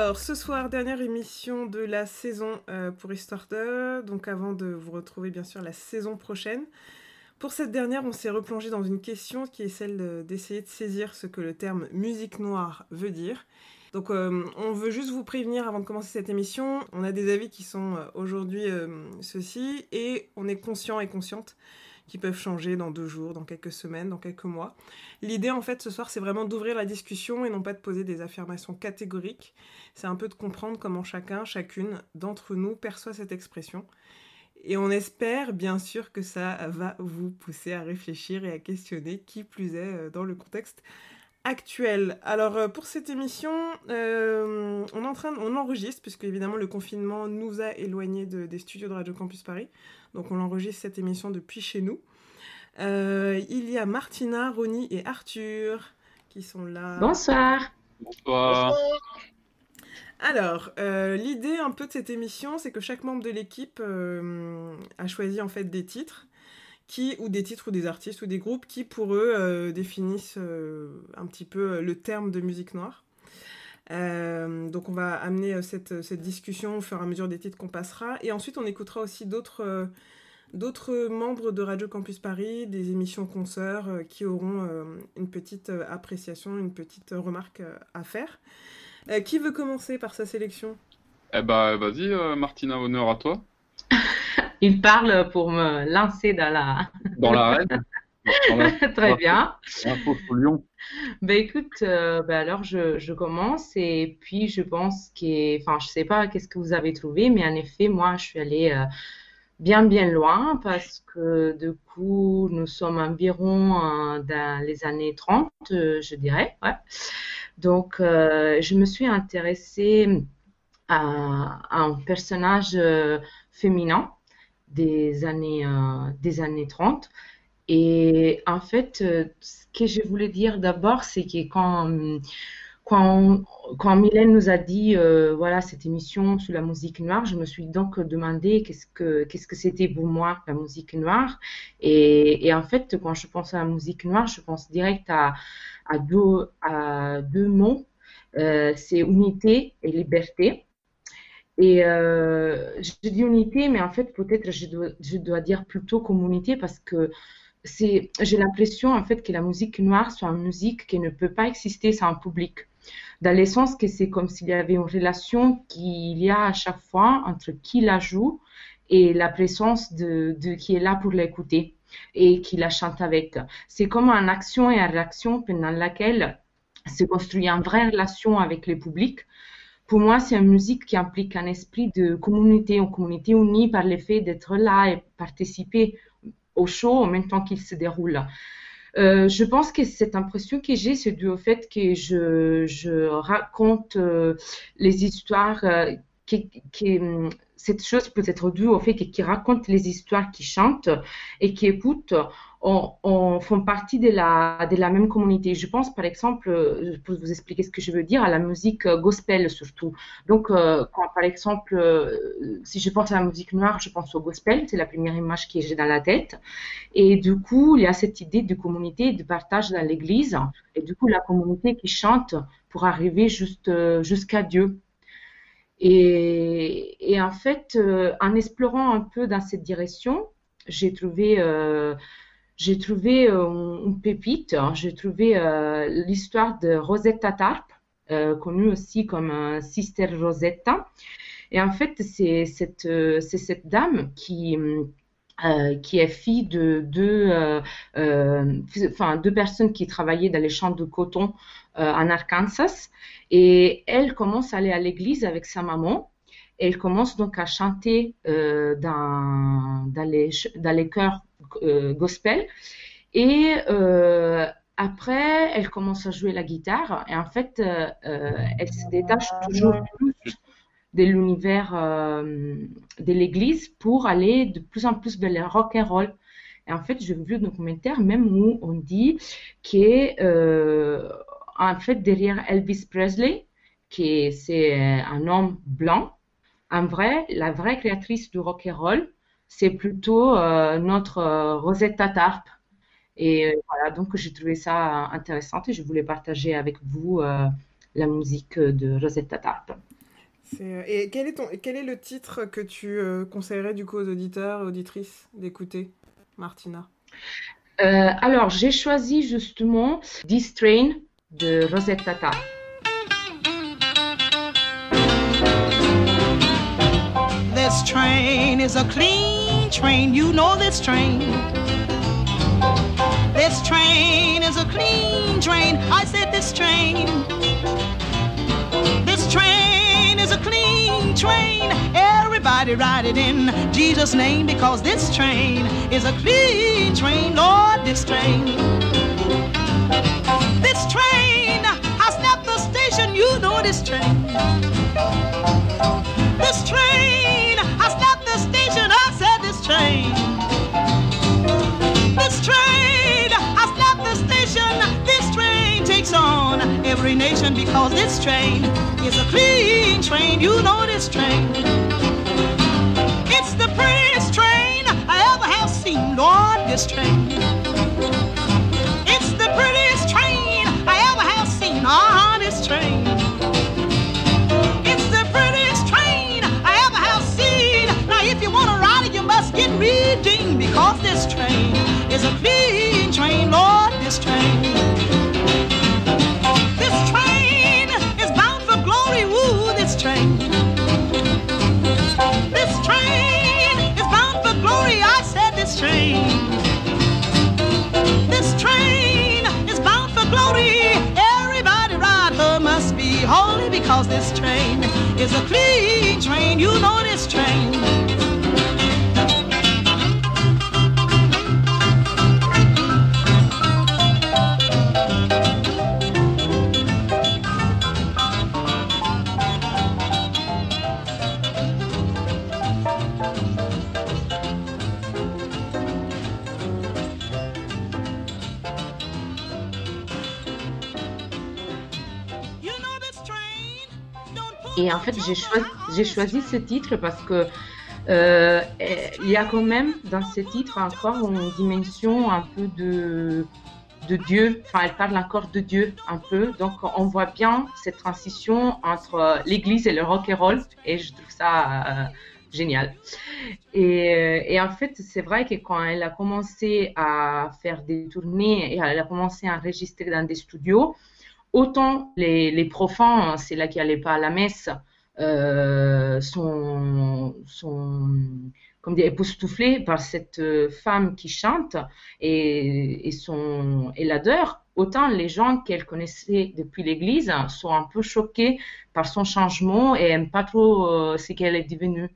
Alors, ce soir, dernière émission de la saison euh, pour Histoire 2. Donc, avant de vous retrouver, bien sûr, la saison prochaine. Pour cette dernière, on s'est replongé dans une question qui est celle de- d'essayer de saisir ce que le terme musique noire veut dire. Donc, euh, on veut juste vous prévenir avant de commencer cette émission. On a des avis qui sont euh, aujourd'hui euh, ceux-ci et on est conscient et consciente qui peuvent changer dans deux jours, dans quelques semaines, dans quelques mois. L'idée, en fait, ce soir, c'est vraiment d'ouvrir la discussion et non pas de poser des affirmations catégoriques. C'est un peu de comprendre comment chacun, chacune d'entre nous perçoit cette expression. Et on espère, bien sûr, que ça va vous pousser à réfléchir et à questionner, qui plus est euh, dans le contexte actuel. Alors, euh, pour cette émission, euh, on, est en train de- on enregistre, puisque évidemment le confinement nous a éloignés de- des studios de Radio Campus Paris. Donc, on enregistre cette émission depuis chez nous. Euh, il y a Martina, Ronnie et Arthur qui sont là. Bonsoir. Bonsoir. Alors, euh, l'idée un peu de cette émission, c'est que chaque membre de l'équipe euh, a choisi en fait des titres qui, ou des titres ou des artistes ou des groupes qui pour eux euh, définissent euh, un petit peu euh, le terme de musique noire. Euh, donc on va amener euh, cette, cette discussion au fur et à mesure des titres qu'on passera. Et ensuite on écoutera aussi d'autres euh, d'autres membres de Radio Campus Paris, des émissions concerts euh, qui auront euh, une petite euh, appréciation, une petite remarque euh, à faire. Euh, qui veut commencer par sa sélection? Eh ben, vas-y, euh, Martina, honneur à toi. Il parle pour me lancer dans la. Dans l'arène. Très bien. Info sur Lyon. Ben écoute, euh, ben alors je, je commence et puis je pense que, enfin, je sais pas qu'est-ce que vous avez trouvé, mais en effet, moi, je suis allée euh, bien bien loin parce que du coup, nous sommes environ euh, dans les années 30, euh, je dirais, ouais. Donc, je me suis intéressée à, à un personnage féminin des années, euh, des années 30. Et en fait, euh, ce que je voulais dire d'abord, c'est que quand, euh, quand, quand Mylène nous a dit, voilà, cette émission sur la musique noire, je me suis donc demandé qu'est-ce que, que c'était pour moi, la musique noire. Et, et en fait, quand je pense à la musique noire, je pense direct à, à, deux, à deux mots. C'est unité et liberté. Et euh, je dis unité, mais en fait, peut-être je dois, je dois dire plutôt communauté parce que c'est, j'ai l'impression en fait que la musique noire soit une musique qui ne peut pas exister sans public. Dans le sens que c'est comme s'il y avait une relation qu'il y a à chaque fois entre qui la joue et la présence de, de qui est là pour l'écouter et qui la chante avec. C'est comme une action et une réaction pendant laquelle se construit une vraie relation avec le public pour moi, c'est une musique qui implique un esprit de communauté, une communauté unie par le fait d'être là et participer au show en même temps qu'il se déroule. Euh, je pense que cette impression que j'ai, c'est dû au fait que je, je raconte euh, les histoires, euh, qui, qui, cette chose peut être due au fait que qui raconte les histoires, qui chantent et qui écoutent, on, on font partie de la, même communauté. Je pense, par exemple, euh, pour vous expliquer ce que je veux dire, à la musique euh, gospel surtout. Donc, euh, par exemple, si je pense à la musique noire, je pense au gospel, c'est la première image que j'ai dans la tête. Et du coup, il y a cette idée de communauté, de partage dans l'église, et du coup, la communauté qui chante pour arriver jusqu'à Dieu. Et, en fait, euh, en explorant un peu dans cette direction, j'ai trouvé, euh, j'ai trouvé euh, une pépite. hein. J'ai trouvé l'histoire de Rosetta Tarp, connue aussi comme Sister Rosetta. Et en fait, c'est cette, cette dame qui, euh, qui est fille de deux, euh, enfin, deux personnes qui travaillaient dans les champs de coton en Arkansas. Et elle commence à aller à l'église avec sa maman. Elle commence donc à chanter euh, dans, les, dans les chœurs euh, gospel. Et euh, après, elle commence à jouer la guitare. Et en fait, elle se détache toujours plus de l'univers de l'Église pour aller de plus en plus vers le rock and roll. Et en fait, j'ai vu un documentaire même où on dit que en fait derrière Elvis Presley, qui c'est un homme blanc, en vrai, la vraie créatrice du rock and roll, c'est plutôt notre Rosetta Tarp. Et voilà, donc j'ai trouvé ça intéressant et je voulais partager avec vous la musique de Rosetta Tarp. Et quel est, ton, quel est le titre que tu conseillerais du coup aux auditeurs et auditrices d'écouter, Martina? Euh, Alors, j'ai choisi justement This Train de Rosetta Tarp. This train is a clean train, you know this train. This train is a clean train, I said this train. Train, everybody ride it in Jesus' name because this train is a clean train, Lord, this train. This train has left the station, you know this train. This train has left the station, I said this train. This train has left the station, on every nation because this train is a clean train, you know this train. It's the prettiest train I ever have seen, Lord, this train. Because this train is a clean train. You know this train. Et en fait, j'ai choisi, ce titre parce que euh, il y a quand même dans ce titre encore une dimension un peu de, de Dieu. Enfin, elle parle encore de Dieu un peu. Donc, on voit bien cette transition entre l'Église et le rock and roll. Et je trouve ça euh, génial. Et, euh, et en fait, c'est vrai que quand elle a commencé à faire des tournées et elle a commencé à enregistrer dans des studios, autant les, les profanes, c'est là qui n'allaient pas à la messe, euh, sont, comme dire, époustouflés par cette euh, femme qui chante et, et, son. Autant les gens qu'elle connaissait depuis l'église sont un peu choqués par son changement et n'aiment pas trop euh, ce qu'elle est devenue.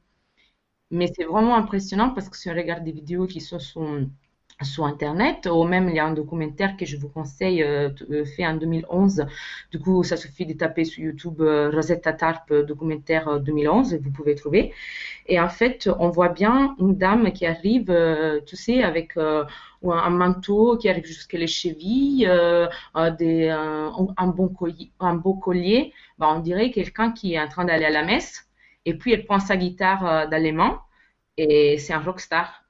Mais c'est vraiment impressionnant parce que si on regarde des vidéos qui sont sur, Internet, ou même il y a un documentaire que je vous conseille, euh, t- fait en 2011. Du coup, ça suffit de taper sur YouTube euh, Rosetta Tarp euh, documentaire euh, 2011 et vous pouvez trouver. Et en fait, on voit bien une dame qui arrive, euh, tu sais, avec euh, un, manteau qui arrive jusqu'à les chevilles, euh, euh, euh, un, un beau collier. Bah, on dirait quelqu'un qui est en train d'aller à la messe. Et puis, elle prend sa guitare euh, dans les mains et c'est un rockstar.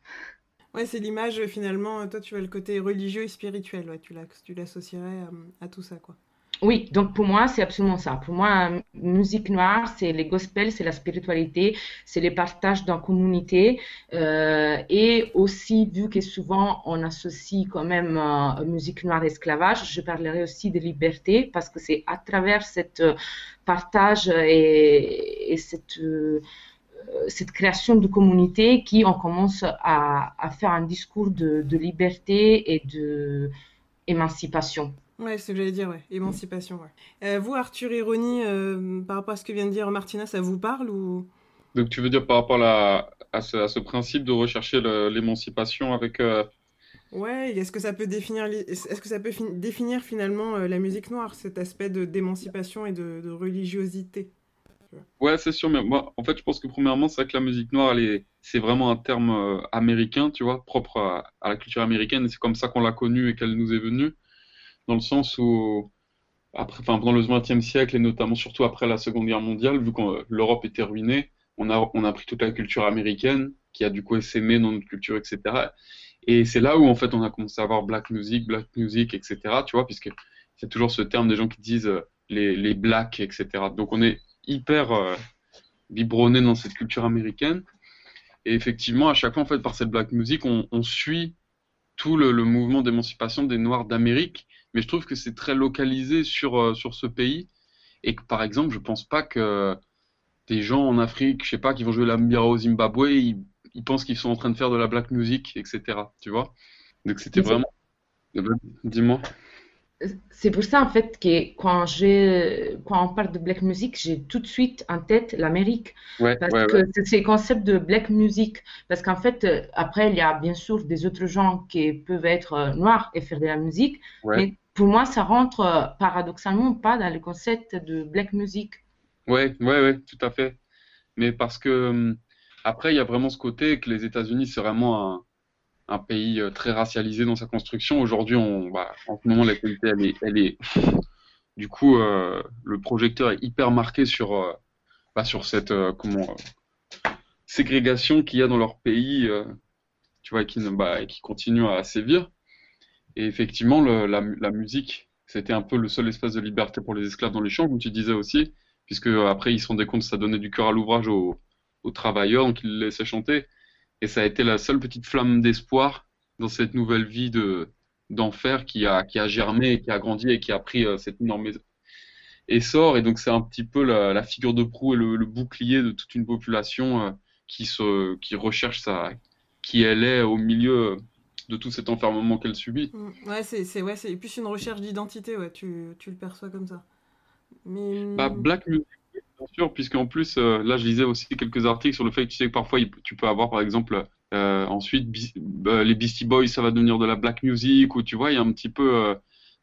Ouais, c'est l'image euh, finalement. Toi, tu vois le côté religieux et spirituel. Ouais, tu l'associerais à, à tout ça, quoi. Oui, donc pour moi, c'est absolument ça. Pour moi, euh, musique noire, c'est les gospels, c'est la spiritualité, c'est les partages dans la communauté. euh, et aussi, vu que souvent on associe quand même euh, musique noire et esclavage, je parlerai aussi de liberté parce que c'est à travers cette euh, partage et, et cette, euh, euh, cette création de communauté qu'on commence à, à faire un discours de, de liberté et de émancipation. Ouais, c'est ce que j'allais dire, ouais. Émancipation, ouais. Euh, vous, Arthur et Ronnie, euh, par rapport à ce que vient de dire Martina, ça vous parle ou... Donc tu veux dire par rapport à, la- à ce, à ce principe de rechercher l'émancipation avec... euh, Ouais, est-ce que ça peut définir, est-ce que ça peut fin- définir finalement euh, la musique noire, cet aspect de d'émancipation et de, de religiosité? Ouais, c'est sûr, mais moi, en fait, je pense que premièrement, c'est vrai que la musique noire, elle est, c'est vraiment un terme euh, américain, tu vois, propre à, la culture américaine, et c'est comme ça qu'on l'a connue et qu'elle nous est venue, dans le sens où, après, enfin, pendant le XXe siècle, et notamment surtout après la Seconde Guerre mondiale, vu que l'Europe était ruinée, on a, on a pris toute la culture américaine, qui a du coup essaimé dans notre culture, etc. Et c'est là où, en fait, on a commencé à avoir black music, black music, etc., tu vois, puisque c'est toujours ce terme des gens qui disent euh, les, les blacks, etc. Donc on est hyper euh, biberonné dans cette culture américaine. Et effectivement, à chaque fois, en fait, par cette black music, on, on suit tout le, le mouvement d'émancipation des Noirs d'Amérique. Mais je trouve que c'est très localisé sur, euh, sur ce pays. Et que, par exemple, je pense pas que des gens en Afrique, je sais pas, qui vont jouer la mbira au Zimbabwe, ils, ils pensent qu'ils sont en train de faire de la black music, etc. Tu vois? Donc c'était vraiment. Dis-moi. C'est pour ça, en fait, que quand je, quand on parle de black music, j'ai tout de suite en tête l'Amérique. Ouais, Parce ouais, que ouais. c'est le concept de black music. Parce qu'en fait, après, il y a bien sûr des autres gens qui peuvent être euh, noirs et faire de la musique. Mais pour moi, ça rentre euh, paradoxalement pas dans le concept de black music. Ouais, ouais, ouais, tout à fait. Mais parce que hum, après, il y a vraiment ce côté que les États-Unis, c'est vraiment un, un pays euh, très racialisé dans sa construction. Aujourd'hui, bah, en ce moment, la qualité, elle est, du coup, euh, le projecteur est hyper marqué sur, euh, bah, sur cette, euh, comment, ségrégation qu'il y a dans leur pays, tu vois, qui, bah, qui continue à sévir. Et effectivement, la, musique, c'était un peu le seul espace de liberté pour les esclaves dans les champs, comme tu disais aussi, puisque après ils se rendaient compte que ça donnait du cœur à l'ouvrage aux, aux travailleurs, donc ils les laissaient chanter. Et ça a été la seule petite flamme d'espoir dans cette nouvelle vie de d'enfer qui a qui a germé, qui a grandi et qui a pris euh, cette énorme essor. Et donc c'est un petit peu la, la figure de proue et le, le bouclier de toute une population euh, qui se qui recherche sa qui elle est au milieu de tout cet enfermement qu'elle subit. Mm. Ouais, c'est ouais, plus une recherche d'identité, ouais, tu, tu le perçois comme ça. Mais Bah, mm, Black Music, bien sûr, puisqu'en plus, euh, là, je lisais aussi quelques articles sur le fait que tu sais que parfois, tu peux avoir, par exemple, euh, ensuite, bah, les Beastie Boys, ça va devenir de la Black Music, ou tu vois, il y a un petit peu, euh,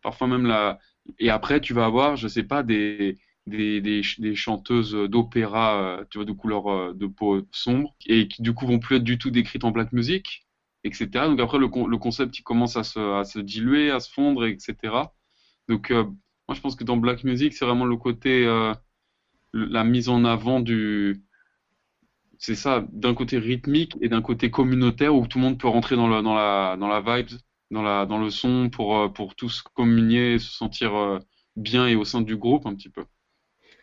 parfois même la... Et après, tu vas avoir, je sais pas, des, des, des, ch- des chanteuses d'opéra, tu vois, de couleur de peau sombre, et qui, du coup, vont plus être du tout décrites en Black Music, etc. Donc après, le, le concept, il commence à se, à se diluer, à se fondre, etc. Donc, moi, je pense que dans Black Music, c'est vraiment le côté, la mise en avant du, c'est ça, d'un côté rythmique et d'un côté communautaire où tout le monde peut rentrer dans la, dans la, dans la vibe, dans la, dans le son pour, euh, pour tous communier, et se sentir euh, bien et au sein du groupe un petit peu.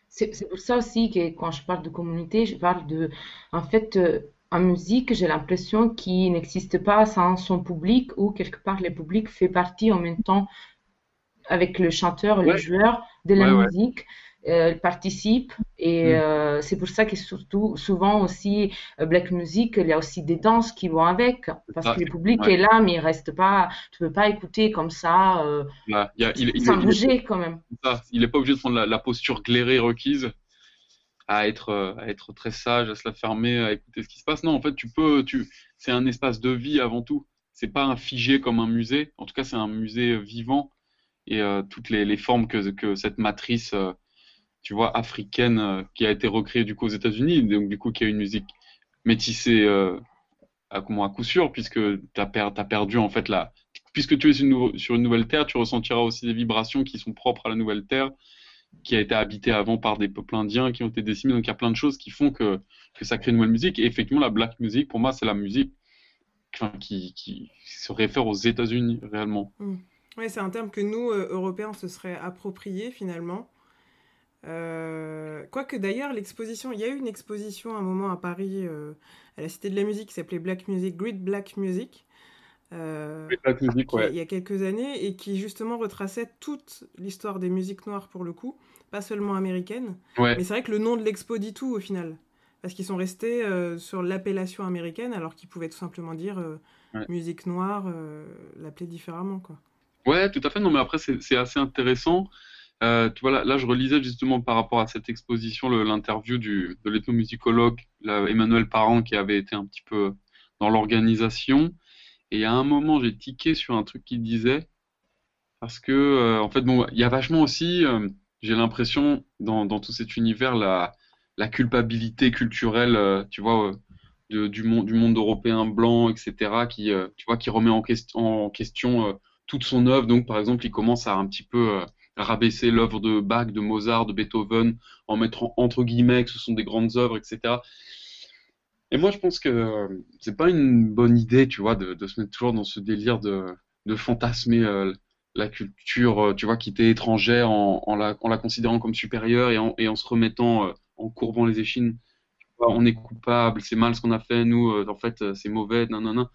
C'est pour ça aussi que quand je parle de communauté, je parle de, en fait, euh, en musique, j'ai l'impression qu'il n'existe pas sans son public ou quelque part le public fait partie en même temps avec le chanteur, le Ouais, joueur de la ouais, ouais. Euh, participe et Mm. euh, c'est pour ça que surtout souvent aussi euh, black music, il y a aussi des danses qui vont avec parce Ça, que le public ouais. est là mais il reste pas, tu peux pas écouter comme ça euh, Là, il y a- il, il, sans il bouger quand même. ça, il est pas obligé de prendre la, la posture glairée requise à être, à être très sage, à se la fermer, à écouter ce qui se passe. Non, en fait, tu peux, tu, c'est un espace de vie avant tout. C'est pas un figé comme un musée. En tout cas, c'est un musée vivant et euh, toutes les, les formes que, que cette matrice, tu vois, africaine euh, qui a été recréée du coup aux États-Unis, donc du coup qui a une musique métissée euh, à, comment, à coup sûr, puisque tu as, perdu en fait la. Puisque tu es sur une, nouvelle terre, tu ressentiras aussi des vibrations qui sont propres à la nouvelle terre, qui a été habitée avant par des peuples indiens qui ont été décimés. Donc il y a plein de choses qui font que, que ça crée une nouvelle musique. Et effectivement, la black music, pour moi, c'est la musique qui, qui se réfère aux États-Unis réellement. ouais, c'est un terme que nous, euh, Européens, se serait approprié finalement. Euh, Quoique d'ailleurs, l'exposition, il y a eu une exposition à un moment à Paris, euh, à la Cité de la Musique, qui s'appelait Black Music, Great Black Music, euh, Black music, qui- ouais. il y a quelques années, et qui justement retraçait toute l'histoire des musiques noires pour le coup, pas seulement américaines. Ouais. Mais c'est vrai que le nom de l'expo dit tout au final. Parce qu'ils sont restés sur l'appellation américaine, alors qu'ils pouvaient tout simplement dire Ouais. musique noire, l'appeler différemment, quoi. Ouais, tout à fait. Non, mais après, c'est c'est assez intéressant. Euh, là, je relisais justement par rapport à cette exposition l'interview de l'ethnomusicologue Emmanuel Parent qui avait été un petit peu dans l'organisation. Et à un moment, j'ai tiqué sur un truc qu'il disait parce que, euh, en fait, bon, il y a vachement aussi, euh, j'ai l'impression, dans, tout cet univers, la, culpabilité culturelle, tu vois, du monde, européen blanc, etc., qui, tu vois, qui remet en question toute son œuvre. Donc, par exemple, il commence à un petit peu rabaisser l'œuvre de Bach, de Mozart, de Beethoven, en mettant entre guillemets que ce sont des grandes œuvres, etc. Et moi, je pense que c'est pas une bonne idée, tu vois, de, se mettre toujours dans ce délire de, fantasmer euh, la culture, euh, tu vois, qui était étrangère en, la, considérant comme supérieure et en, se remettant, euh, en courbant les échines. on est coupable, c'est mal ce qu'on a fait, nous, en fait, c'est mauvais, non, non, non.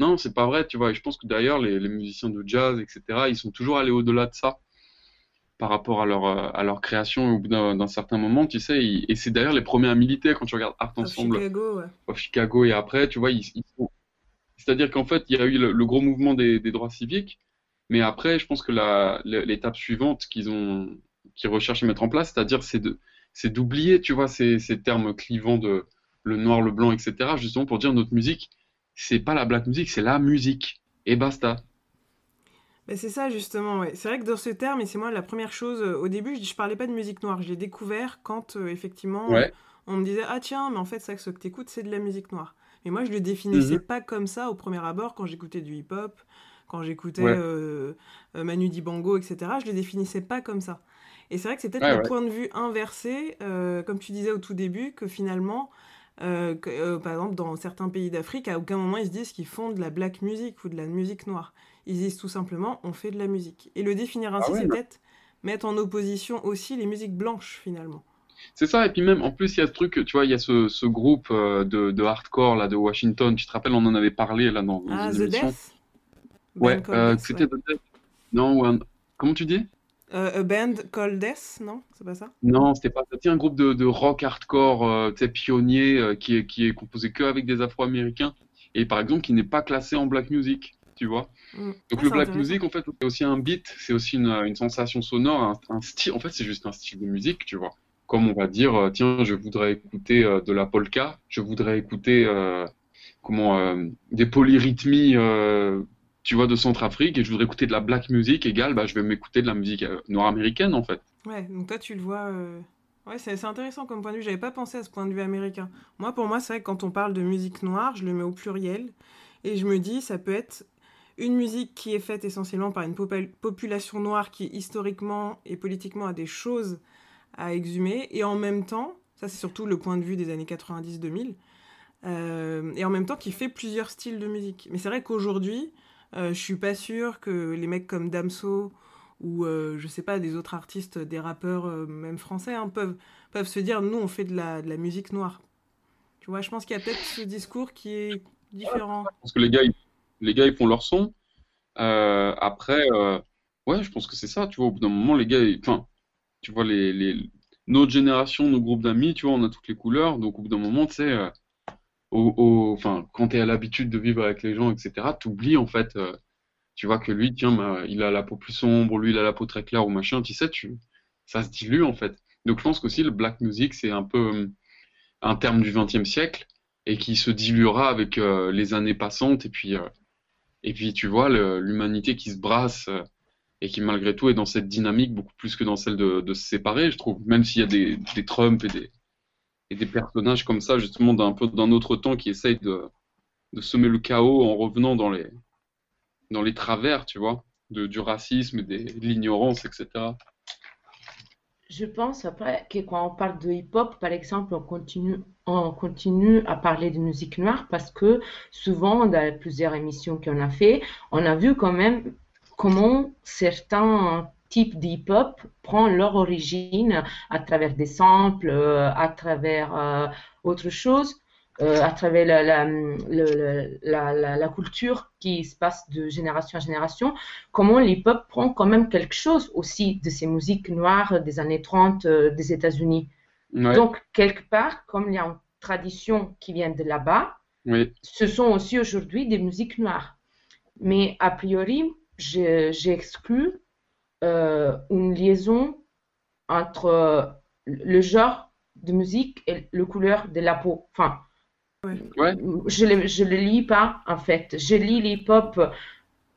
Non, c'est pas vrai, tu vois. Et je pense que d'ailleurs, les, les musiciens de jazz, etc., ils sont toujours allés au-delà de ça par rapport à leur, euh, à leur création au bout d'un certain moment, tu sais. et c'est d'ailleurs les premiers à militer quand tu regardes Art Ensemble. Chicago, ouais. Chicago et après, tu vois, ils, c'est-à-dire qu'en fait, il y a eu le, gros mouvement des, des, droits civiques, mais après, je pense que l'étape suivante qu'ils ont, qu'ils recherchent à mettre en place, c'est-à-dire c'est de, c'est d'oublier, tu vois, ces, ces termes clivants de le noir, le blanc, etc. Justement pour dire notre musique, c'est pas la black music, c'est la musique et basta c'est ça justement, ouais. C'est vrai que dans ce terme, et c'est moi la première chose, euh, au début je, je parlais pas de musique noire, je l'ai découvert quand euh, effectivement on me disait ah tiens mais en fait ça que ce que t'écoutes c'est de la musique noire. Mais moi je le définissais mhm. pas comme ça au premier abord quand j'écoutais du hip-hop, quand j'écoutais euh, Manu Dibango, etc. Je le définissais pas comme ça. Et c'est vrai que c'est peut-être le point de vue inversé, comme tu disais au tout début, que finalement, que, par exemple dans certains pays d'Afrique, à aucun moment ils se disent qu'ils font de la black music ou de la musique noire. Ils disent tout simplement on fait de la musique. Et le définir ainsi, ah c'est peut-être mettre en opposition aussi les musiques blanches finalement. C'est ça, et puis même en plus il y a ce truc, tu vois, il y a ce, ce groupe euh, de, de, hardcore là de Washington, tu te rappelles, on en avait parlé là dans, ah, The Death Ouais, euh, c'était The Death. Non, comment tu dis? Euh, A Band Called Death, non? C'est pas ça? Non, c'était pas ça. C'est un groupe de, de rock hardcore, euh, tu sais, pionnier, qui, est, qui est composé que avec des Afro-Américains, et par exemple qui n'est pas classé en black music tu vois. Mm. Donc ah, le black music, en fait, c'est aussi un beat, c'est aussi une, une, sensation sonore, un, style. En fait, c'est juste un style de musique, tu vois. Comme on va dire, euh, tiens, je voudrais écouter euh, de la polka, je voudrais écouter euh, comment des polyrythmies, tu vois, de Centrafrique, et je voudrais écouter de la black music égale, bah, je vais m'écouter de la musique noire américaine, en fait. Ouais, donc toi, tu le vois. Ouais, c'est intéressant comme point de vue. J'avais pas pensé à ce point de vue américain. Moi, pour moi, c'est vrai que quand on parle de musique noire, je le mets au pluriel. Et je me dis, ça peut être une musique qui est faite essentiellement par une population noire qui historiquement et politiquement a des choses à exhumer, et en même temps, ça c'est surtout le point de vue des années 90-2000, euh, et en même temps qui fait plusieurs styles de musique. Mais c'est vrai qu'aujourd'hui, euh, je suis pas sûre que les mecs comme Damso ou euh, je sais pas des autres artistes, des rappeurs même français hein, peuvent peuvent se dire nous on fait de la, de la musique noire. Tu vois, je pense qu'il y a peut-être ce discours qui est différent. Parce que les gars, ils les gars, ils font leur son. Euh, après, euh, ouais, je pense que c'est ça, tu vois, au bout d'un moment, les gars, enfin, tu vois, les, les, notre génération, nos groupes d'amis, tu vois, on a toutes les couleurs, donc au bout d'un moment, tu sais, euh, au, enfin, quand tu es à l'habitude de vivre avec les gens, etc., tu oublies, en fait, tu vois, que lui, tiens, bah, il a la peau plus sombre, lui, il a la peau très claire ou machin, tu sais, tu, ça se dilue, en fait. Donc je pense qu'aussi, le black music, c'est un peu un terme du XXe siècle et qui se diluera avec les années passantes et puis et puis tu vois l'humanité qui se brasse euh, et qui malgré tout est dans cette dynamique beaucoup plus que dans celle de, se séparer, je trouve. Même s'il y a des, des Trump et des, personnages comme ça, justement, d'un peu d'un autre temps qui essayent de, semer le chaos en revenant dans les, travers, tu vois, du racisme et de l'ignorance, etc je pense après que quand on parle de hip-hop, par exemple, on continue, on continue à parler de musique noire parce que souvent, dans plusieurs émissions qu'on a fait, on a vu quand même comment certains types d'hip-hop prennent leur origine à travers des samples, euh, à travers euh, autre chose. Euh, à travers la, culture qui se passe de génération en génération, comment l'hip-hop prend quand même quelque chose aussi de ces musiques noires des années 30 euh, des États-Unis. Donc, quelque part, comme il y a une tradition qui vient de là-bas, ce sont aussi aujourd'hui des musiques noires. Mais a priori, j'ai exclu euh, une liaison entre le genre de musique et le couleur de la peau. Enfin, je ne je le lis pas, en fait. Je lis l'hip-hop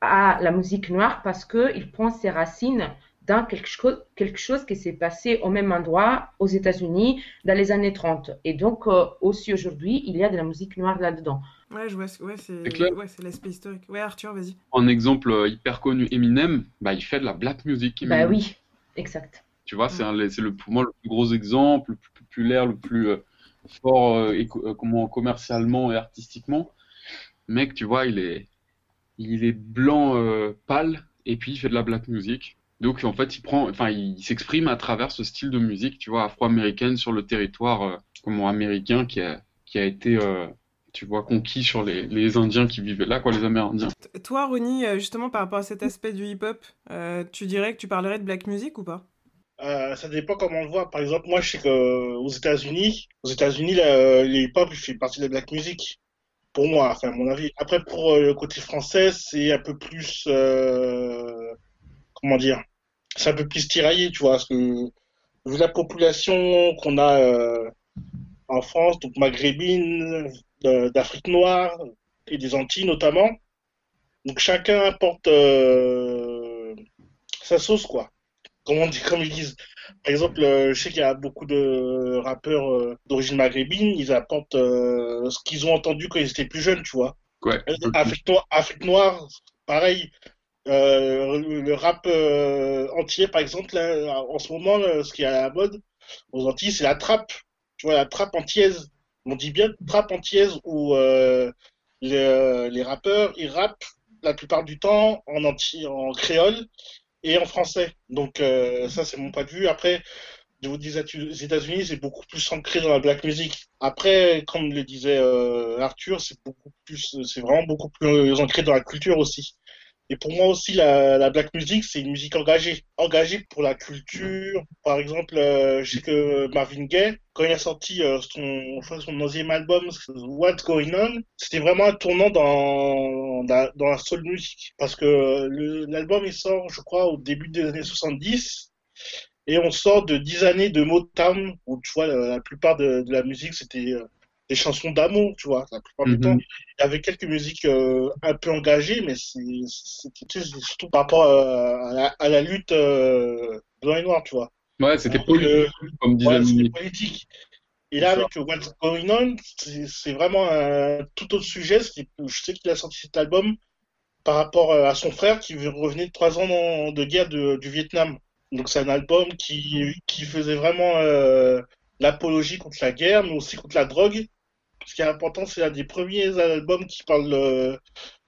à la musique noire parce qu'il prend ses racines dans quelque chose, quelque chose qui s'est passé au même endroit aux États-Unis dans les années 30. Et donc, euh, aussi aujourd'hui, il y a de la musique noire là-dedans. Ouais, je vois, ouais, c'est ouais, c'est l'aspect historique. Ouais, Arthur, vas-y. Un exemple euh, hyper connu, Eminem, bah, il fait de la black music. Bah Eminem. oui, exact. Tu vois, c'est un- c'est le, pour moi le plus gros exemple, le plus populaire, le plus euh, fort euh, éco- euh, comment, commercialement et artistiquement. Mec, tu vois, il est, il est blanc euh, pâle et puis il fait de la black music. Donc en fait, il prend, enfin, il s'exprime à travers ce style de musique, tu vois, afro-américaine sur le territoire euh, comment américain qui a, qui a été, euh, tu vois, conquis sur les, les Indiens qui vivaient là, quoi, les Amérindiens. Toi, Ronnie, euh, justement, par rapport à cet aspect du hip-hop, euh, tu dirais que tu parlerais de black music ou pas? Euh, ça dépend comment on le voit. Par exemple, moi, je sais qu'aux États-Unis, aux États-Unis, le hip-hop, fait partie de la black music. Pour moi, enfin, à mon avis. Après, pour euh, le côté français, c'est un peu plus, euh, comment dire, c'est un peu plus tiraillé, tu vois, parce que vu la population qu'on a euh, en France, donc maghrébine, d'Afrique noire et des Antilles notamment, donc chacun apporte euh, sa sauce, quoi comme on dit, comme ils disent. Par exemple, euh, je sais qu'il y a beaucoup de rappeurs d'origine maghrébine, ils apportent ce qu'ils ont entendu quand ils étaient plus jeunes, tu vois. Ouais. Afrique noire, Afrique noire, pareil. Euh, le, rap euh, entier, par exemple, là, en ce moment, là, ce qui est à la mode aux Antilles, c'est la trappe. Tu vois, la trappe antillaise. On dit bien trappe antillaise où euh, les, les rappeurs, ils rappent la plupart du temps en, anti, en créole et en français. Donc euh, ça, c'est mon point de vue. Après, je vous disais, les États-Unis, c'est beaucoup plus ancré dans la black music. Après, comme le disait euh, Arthur, c'est beaucoup plus, c'est vraiment beaucoup plus ancré dans la culture aussi. Et pour moi aussi, la, la black music, c'est une musique engagée. Engagée pour la culture. Par exemple, euh, je sais que Marvin Gaye, quand il a sorti euh, son, son onzième album, What's Going On, c'était vraiment un tournant dans, dans, la soul music. Parce que l'album, il sort, je crois, au début des années 70. Et on sort de 10 années de Motown, où tu vois, la, plupart de, de la musique, c'était euh, des chansons d'amour, tu vois, la plupart du Mhm. temps. Il y avait quelques musiques euh, un peu engagées, mais c'était surtout par rapport euh, à, la, à la lutte euh, blanc et noir, tu vois. Ouais, c'était politique, comme disait Ouais, c'était Mimi. politique. Et là, avec What's Going On, c'est vraiment un tout autre sujet. Je sais qu'il a sorti cet album par rapport à son frère qui revenait de trois ans dans- de guerre de- du Vietnam. Donc c'est un album qui, qui faisait vraiment euh, l'apologie contre la guerre, mais aussi contre la drogue. Ce qui est important, c'est un des premiers albums qui parle euh,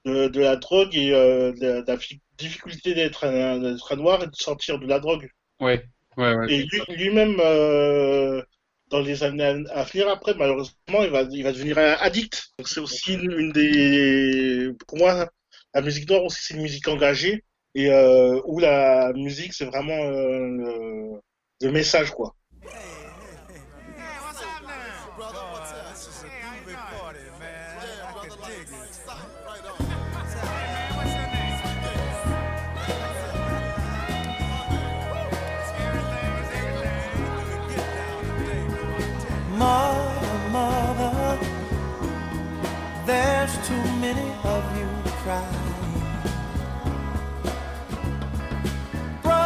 de, de la drogue et euh, de, la, de la fi- difficulté d'être un, un noir et de sortir de la drogue. Ouais, ouais, ouais. Et lui- lui-même, euh, dans les années à venir, après, malheureusement, il va, il va devenir un addict. Donc c'est aussi une, une des... Pour moi, la musique noire aussi, c'est une musique engagée, et euh, où la musique, c'est vraiment le, le message, quoi.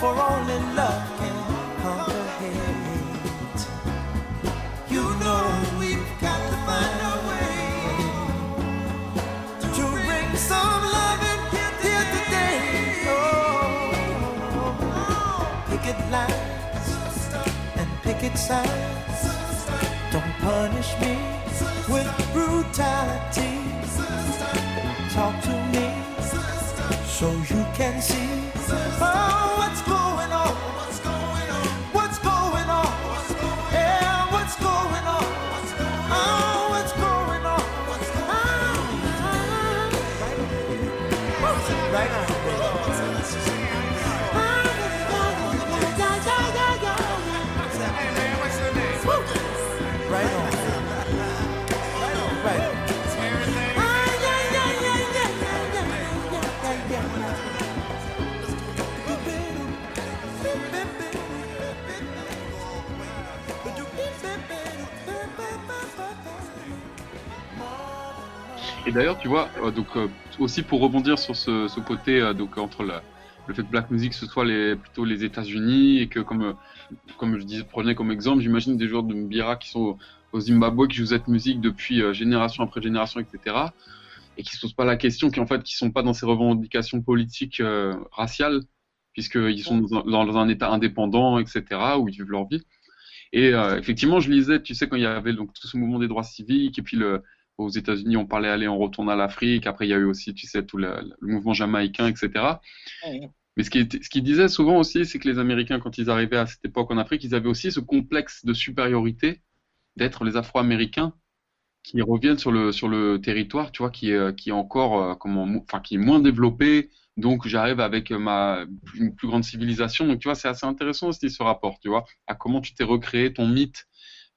for only love can conquer hate. You know we've got to find a way to bring some loving here today. Oh, picket lines and picket signs. Don't punish me with brutality. Talk to me so you can see Et d'ailleurs, tu vois, euh, donc euh, aussi pour rebondir sur ce, côté euh, donc entre le fait que black music ce soit les, plutôt les États-Unis et que comme comme je disais, prenais comme exemple, j'imagine des joueurs de Mbira qui sont au, Zimbabwe qui jouent cette musique depuis génération après génération, etc. Et qui se posent pas la question, qui en fait qui sont pas dans ces revendications politiques euh, raciales, puisqu'ils sont dans un, état indépendant, etc. où ils vivent leur vie. Et effectivement, je lisais, tu sais, quand il y avait donc tout ce mouvement des droits civiques, et puis le, aux États-Unis, on parlait allez, on retourne à l'Afrique. Après, il y a eu aussi, tu sais, tout le, le mouvement jamaïcain, etc. Mais ce qui, était- ce qu'il disait souvent aussi, c'est que les Américains, quand ils arrivaient à cette époque en Afrique, ils avaient aussi ce complexe de supériorité d'être les Afro-Américains qui reviennent sur le sur le territoire, tu vois, qui est qui est encore euh, comment, enfin qui est moins développé. Donc j'arrive avec ma une plus grande civilisation. Donc tu vois, c'est assez intéressant aussi ce rapport, tu vois, à comment tu t'es recréé ton mythe,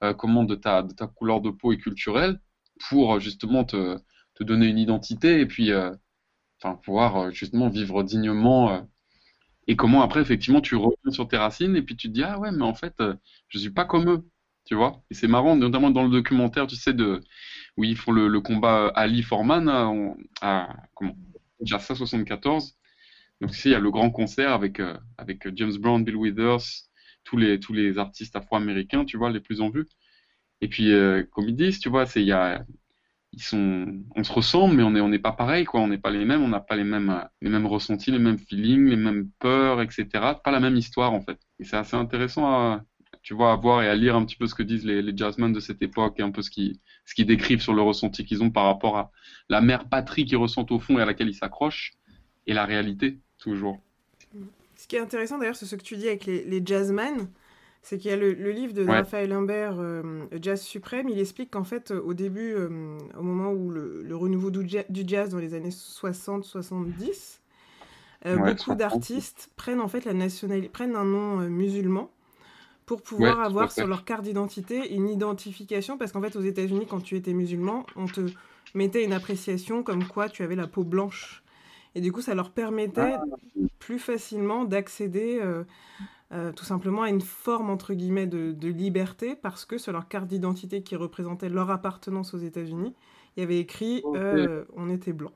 euh, comment de ta de ta couleur de peau et culturelle pour euh, justement te donner une identité et puis euh, pouvoir euh, justement vivre dignement. et comment après effectivement tu reviens sur tes racines et puis tu te dis ah ouais mais en fait je suis pas comme eux tu vois et c'est marrant notamment dans le documentaire tu sais de où ils font le, combat Ali Foreman à, à comment Jassa 74 donc tu il y a le grand concert avec avec James Brown Bill Withers tous les tous les artistes afro-américains tu vois les plus en vue et puis euh, comme ils disent tu vois c'est y a ils sont, on se ressemble, mais on n'est on n'est pas pareil, quoi. On n'est pas les mêmes, on n'a pas les mêmes, euh, les mêmes ressentis, les mêmes feelings, les mêmes peurs, etc. Pas la même histoire, en fait. Et c'est assez intéressant à, tu vois, à voir et à lire un petit peu ce que disent les, les jazzmen de cette époque et un peu ce qu'ils, ce qu'ils décrivent sur le ressenti qu'ils ont par rapport à la mère patrie qu'ils ressentent au fond et à laquelle ils s'accrochent et la réalité, toujours. Ce qui est intéressant d'ailleurs, c'est ce que tu dis avec les, les jazzmen, c'est qu'il y a le, le livre de Ouais. Raphaël Imbert, euh, Jazz Suprême, il explique qu'en fait, euh, au début, euh, au moment où le, le renouveau du, ja- du jazz dans les années 60-70, euh, Ouais, beaucoup 60. d'artistes prennent en fait la nationalité, prennent un nom musulman pour pouvoir Ouais, avoir sur leur carte d'identité une identification, parce qu'en fait, aux États-Unis, quand tu étais musulman, on te mettait une appréciation comme quoi tu avais la peau blanche. Et du coup, ça leur permettait Ah. plus facilement d'accéder euh, euh, tout simplement à une forme, entre guillemets, de, de liberté, parce que sur leur carte d'identité qui représentait leur appartenance aux États-Unis, il y avait écrit euh, on était blanc.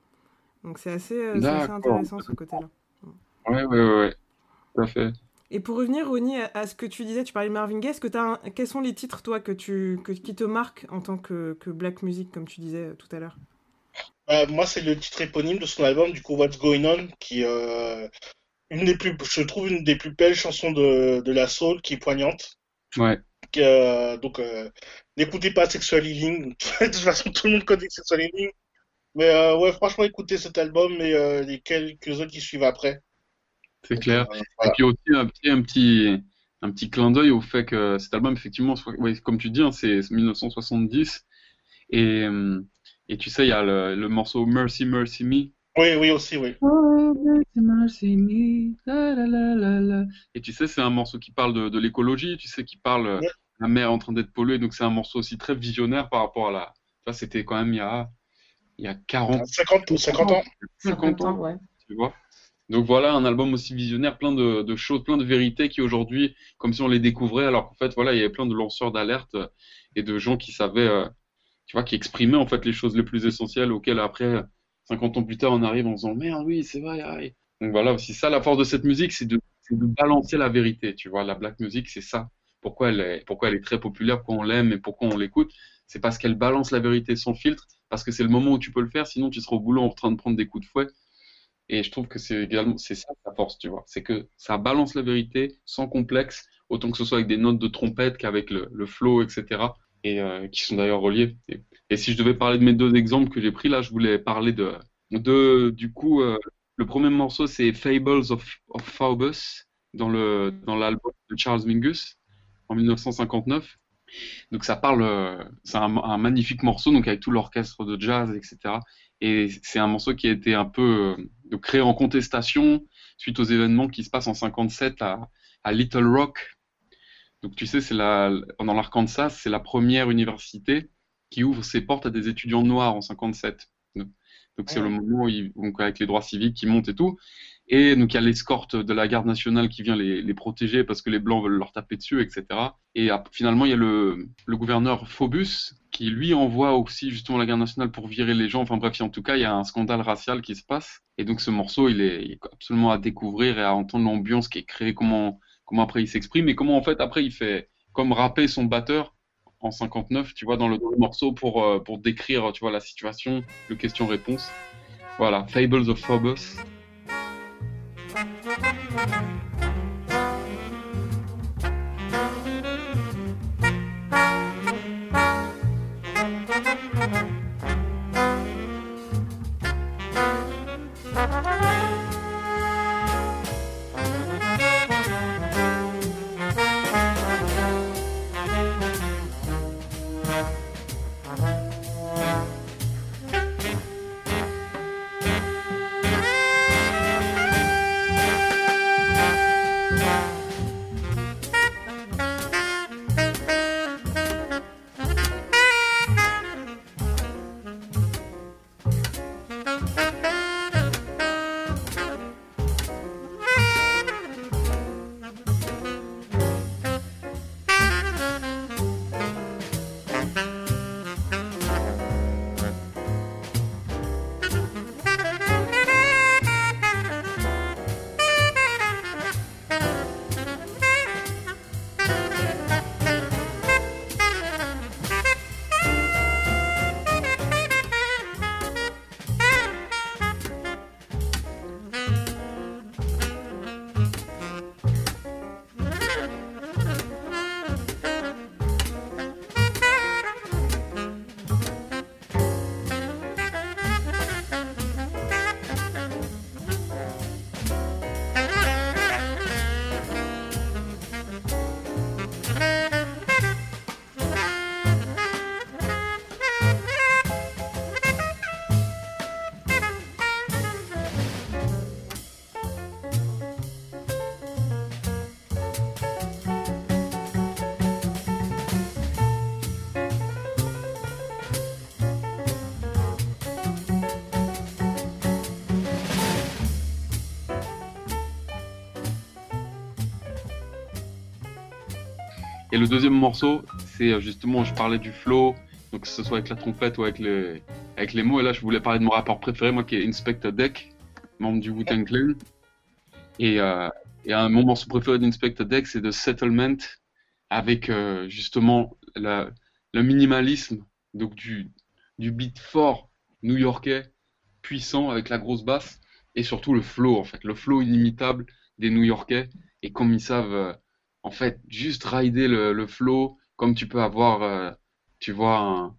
Donc c'est assez, euh, c'est assez D'accord. intéressant ce côté-là. Ouais, ouais, ouais, ouais. Tout à fait. Et pour revenir, Ronnie, à, à ce que tu disais, tu parlais de Marvin Gaye, que t'as un- quels sont les titres, toi, que tu, que, qui te marquent en tant que, que black music, comme tu disais tout à l'heure? Euh, moi, c'est le titre éponyme de son album, du coup, What's Going On, qui euh, une des plus, je trouve une des plus belles chansons de, de la soul, qui est poignante. Ouais. Qui, euh, donc, euh, n'écoutez pas Sexual Healing. de toute façon, tout le monde connaît Sexual Healing. Mais euh, ouais, franchement, écoutez cet album et les quelques autres qui suivent après. C'est clair. Euh, Et voilà. puis aussi un petit, un petit, un petit clin d'œil au fait que cet album, effectivement, ouais, comme tu dis, hein, c'est 1970. Et, et tu sais, il y a le, le morceau Mercy, Mercy Me. Oui, oui, aussi, oui. Oh, mercy, mercy me, la, la, la, la, la. Et tu sais, c'est un morceau qui parle de, de l'écologie, tu sais, qui parle euh, Ouais. la mer en train d'être polluée. Donc c'est un morceau aussi très visionnaire par rapport à la. Tu vois, c'était quand même il y a, il y a 40, 50, 50 ans. 50 ans ouais. tu vois. Donc voilà, un album aussi visionnaire, plein de, de choses, plein de vérités qui aujourd'hui, comme si on les découvrait, alors qu'en fait, voilà, il y avait plein de lanceurs d'alerte euh, et de gens qui savaient, euh, tu vois, qui exprimaient en fait les choses les plus essentielles auxquelles après, 50 ans plus tard, on arrive en disant merde, oui, c'est vrai. ah oui. Donc voilà, aussi ça, la force de cette musique, c'est de, balancer la vérité, tu vois. La black music, c'est ça. Pourquoi elle est, très populaire, pourquoi on l'aime et pourquoi on l'écoute, c'est parce qu'elle balance la vérité sans filtre, parce que c'est le moment où tu peux le faire, sinon tu seras au boulot en train de prendre des coups de fouet. Et je trouve que c'est également, c'est ça sa force, tu vois. C'est que ça balance la vérité sans complexe, autant que ce soit avec des notes de trompette qu'avec le, flow, etc. Et euh, qui sont d'ailleurs reliés. Et, et si je devais parler de mes deux exemples que j'ai pris là, je voulais parler de, de du coup, euh, le premier morceau c'est Fables of, of Phobos dans le dans l'album de Charles Mingus en 1959. Donc ça parle, euh, c'est un, magnifique morceau, donc avec tout l'orchestre de jazz, etc. Et c'est un morceau qui a été un peu euh, créé en contestation suite aux événements qui se passent en 57 à, à Little Rock. Donc tu sais, c'est la, dans l'Arkansas, c'est la première université qui ouvre ses portes à des étudiants noirs en 57. Donc c'est le moment où ils, donc avec les droits civiques qui montent et tout. Et donc il y a l'escorte de la garde nationale qui vient les, les protéger parce que les blancs veulent leur taper dessus, etc. Et ap- finalement il y a le, le gouverneur Phobus qui lui envoie aussi justement la garde nationale pour virer les gens. Enfin bref, en tout cas, il y a un scandale racial qui se passe. Et donc ce morceau, il est, il est absolument à découvrir et à entendre l'ambiance qui est créée, comment, comment après il s'exprime et comment en fait après il fait comme rapper son batteur en 59, tu vois, dans le, morceau pour, euh, pour décrire, tu vois, la situation, le question-réponse. Voilà, Fables of Phobos. Et le deuxième morceau, c'est euh, justement, je parlais du flow, donc que ce soit avec la trompette ou avec les, mots. Et là, je voulais parler de mon rapport préféré, moi qui est Inspector Deck, membre du Wu-Tang Clan. Et, euh, et un, mon morceau préféré d'Inspector Deck, c'est The Settlement, avec euh, justement le minimalisme, donc du, du beat fort new-yorkais, puissant, avec la grosse basse, et surtout le flow, en fait, le flow inimitable des new-yorkais, et comme ils savent. En fait, juste rider le, flow, comme tu peux avoir, euh, tu vois,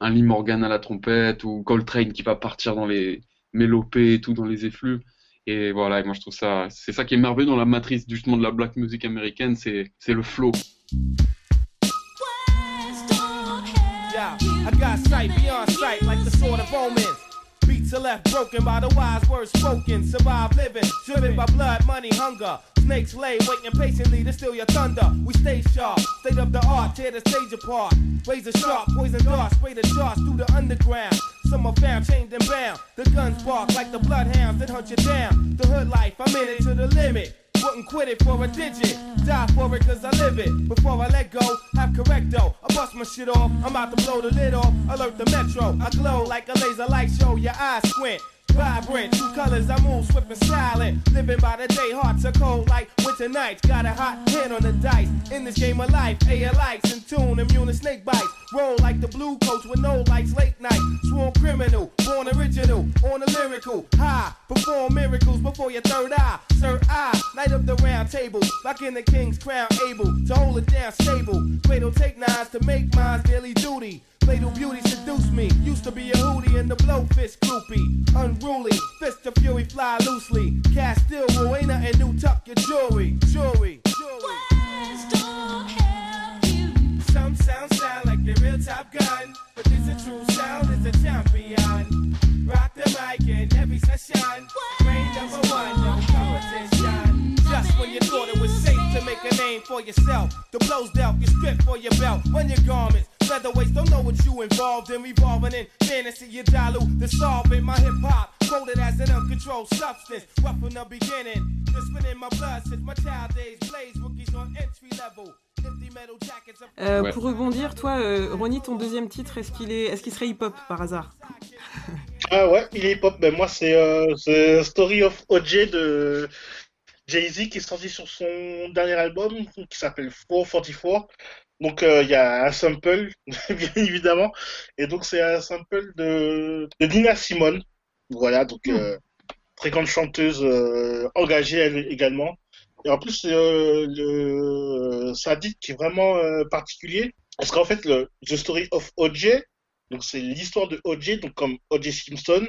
un, Lee Morgan à la trompette ou Coltrane qui va partir dans les mélopées et tout, dans les effluves. Et voilà, moi je trouve ça, c'est ça qui est merveilleux dans la matrice justement de la black music américaine, c'est le flow. Are left broken by the wise words spoken. Survive living, driven by blood, money, hunger. Snakes lay, waiting patiently to steal your thunder. We stay sharp, state of the art, tear the stage apart. Razor sharp, poison darts, spray the charts through the underground. Some are found, chained and bound. The guns bark like the bloodhounds that hunt you down. The hood life, I'm in it to the limit. Wouldn't quit it for a digit. Die for it cause I live it. Before I let go, have correcto. I bust my shit off. I'm about to blow the lid off. Alert the metro. I glow like a laser light show. Your eyes squint. Vibrant, true colors, I move swift and silent. Living by the day, hearts are cold like winter nights. Got a hot hand on the dice. In this game of life, A lights in tune, immune to snake bites. Roll like the blue coats with no lights, late night. Sworn criminal, born original, on the lyrical. High, perform miracles before your third eye. Sir, I, night of the round table. Like in the king's crown, able to hold it down stable. Cradle take nines to make mine's daily duty. Fatal beauty seduce me. Used to be a hootie and the blowfish groupie. Unruly, fist of fury fly loosely. Cast still rule, ain't nothing new. Tuck your jewelry, jewelry, jewelry. Some sounds sound like the real Top Gun, but this a true sound is a champion. Rock the mic in every session. Reign number one, no competition. Just when you thought it was safe to make a name for yourself, the blows dealt, you strip for your belt, run your garments. Featherweights don't know what you involved in, revolving in fantasy. You dilute the solvent. My hip hop quoted as an uncontrolled substance. Rough from the beginning, just spinning my blood since my child days. Blaze rookies on entry level. Euh, Ouais. Pour rebondir, toi, euh, Ronnie, ton deuxième titre, est-ce qu'il est, est-ce qu'il serait hip-hop par hasard? Ah ouais, il est hip-hop. Ben moi, c'est euh, The Story of OJ de Jay-Z qui est sorti sur son dernier album qui s'appelle 444. Donc, euh, il y a un sample, bien évidemment. Et donc, c'est un sample de, de Nina Simone. Voilà, donc, euh, très grande chanteuse euh, engagée elle également. Et en plus, le, c'est un titre qui est vraiment particulier. Parce qu'en fait, le The Story of OJ, donc c'est l'histoire de OJ, donc comme OJ Simpson,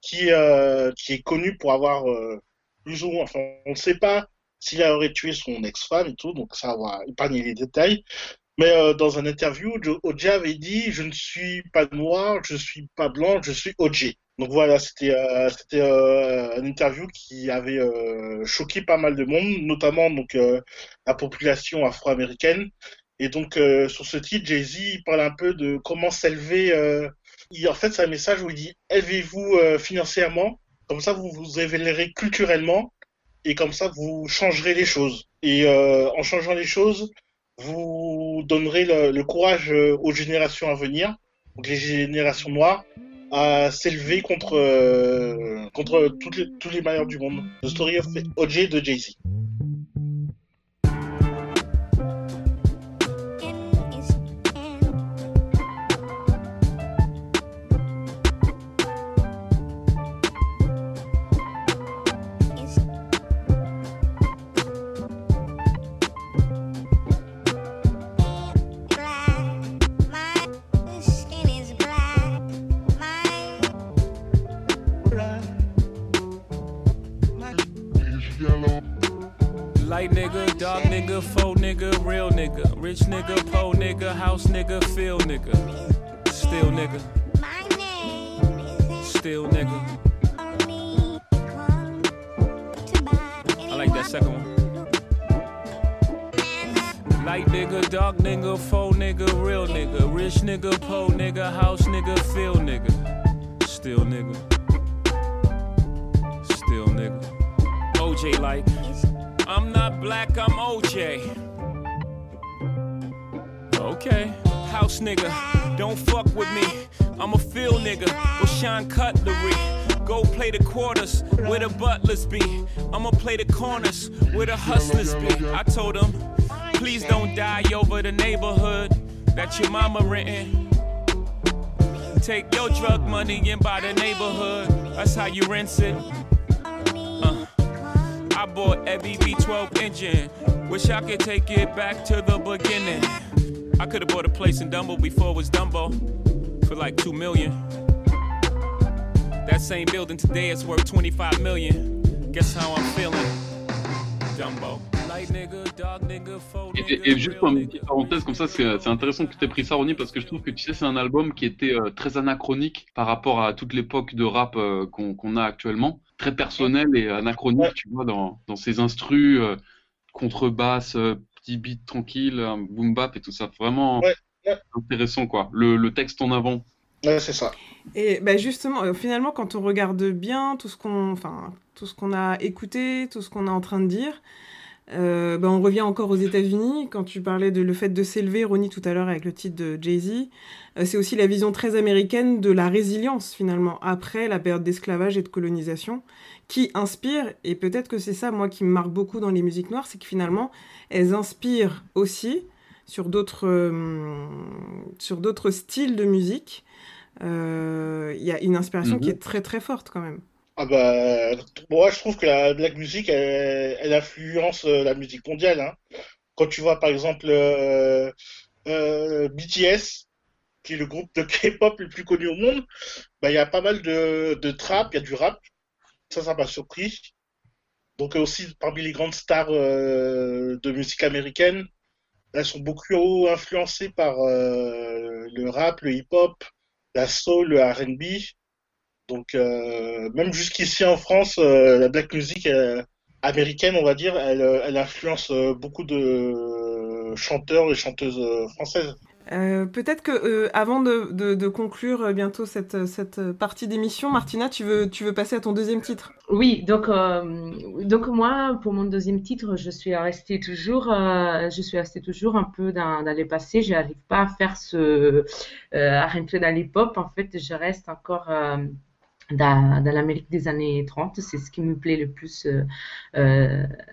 qui, qui est connu pour avoir plus ou moins, enfin, on ne sait pas s'il aurait tué son ex-femme et tout, donc ça va épargner les détails. Mais euh, dans un interview, Jo- OJ avait dit Je ne suis pas noir, je suis pas blanc, je suis OJ. Donc voilà, c'était euh, euh, une interview qui avait euh, choqué pas mal de monde, notamment donc la population afro-américaine. Et donc sur ce titre, Jay-Z parle un peu de comment s'élever. en fait, c'est un message où il dit élevez-vous financièrement, comme ça vous vous révélerez culturellement et comme ça vous changerez les choses. Et euh, en changeant les choses, vous donnerez le, courage euh, aux générations à venir, donc les générations noires, à s'élever contre, euh, tous les malheurs du monde. The Story of OJ de Jay-Z. Rich nigga, po nigga, house nigga, feel nigga, still nigga, still nigga. I like that second one. Light nigga, dark nigga, faux nigga, real nigga, rich nigga, po nigga, house nigga, feel nigga, still nigga, still nigga. OJ like. I'm not black, I'm OJ. Okay. House nigga, don't fuck with me. I'm a field nigga with Sean Cutlery. Go play the quarters where the butlers be. I'ma play the corners where the hustlers be. I told them, please don't die over the neighborhood that your mama renting. Take your drug money and buy the neighborhood. That's how you rinse it. Uh. I bought every V12 engine. Wish I could take it back to the beginning. I could have bought a place in Dumbo before it was Dumbo for like two million. That same building today is worth 25 million. Guess how I'm feeling? Dumbo. Light nigga, dark nigga, faux Et, et- et juste real une petite parenthèse comme ça, c'est c'est intéressant que tu aies pris ça, Ronnie, parce que je trouve que tu sais, c'est un album qui était euh, très anachronique par rapport à toute l'époque de rap euh, qu'on qu'on a actuellement. Très personnel et anachronique, tu vois, dans, dans ses instrus, euh, contrebasse, euh, petit beat tranquille, un boom bap et tout ça. Vraiment Ouais, ouais. intéressant, quoi. Le, le texte en avant. Ouais, c'est ça. Et bah justement, euh, finalement, quand on regarde bien tout ce qu'on, enfin, tout ce qu'on a écouté, tout ce qu'on est en train de dire, euh, bah, on revient encore aux États-Unis. Quand tu parlais de le fait de s'élever, Ronnie tout à l'heure avec le titre de Jay-Z, c'est aussi la vision très américaine de la résilience finalement après la période d'esclavage et de colonisation, qui inspire. Et peut-être que c'est ça, moi, qui me marque beaucoup dans les musiques noires, c'est que finalement, elles inspirent aussi sur d'autres, euh, sur d'autres styles de musique. Euh, Il y a une inspiration Mhm. qui est très très forte quand même. Ah bah, moi je trouve que la black music, elle, elle influence euh, la musique mondiale. Hein. Quand tu vois par exemple euh, euh, BTS, qui est le groupe de K-pop le plus connu au monde, bah, il y a pas mal de, de trap, il y a du rap. Ça, ça m'a surpris. Donc euh, aussi parmi les grandes stars euh, de musique américaine, elles sont beaucoup influencées par euh, le rap, le hip-hop, la soul, le R&B. Donc, même jusqu'ici en France, la black music américaine, on va dire, elle, influence beaucoup de chanteurs et chanteuses françaises. Euh, peut-être que euh, avant de, conclure euh, bientôt cette, partie d'émission, Martina, tu veux, tu passer à ton deuxième titre? Oui, donc, moi, pour mon deuxième titre, je suis restée toujours, je suis restée toujours un peu dans, dans le passé. Je n'arrive pas à faire à rentrer dans l'hip-hop. En fait, je reste encore dans, l'Amérique des années 30. C'est ce qui me plaît le plus,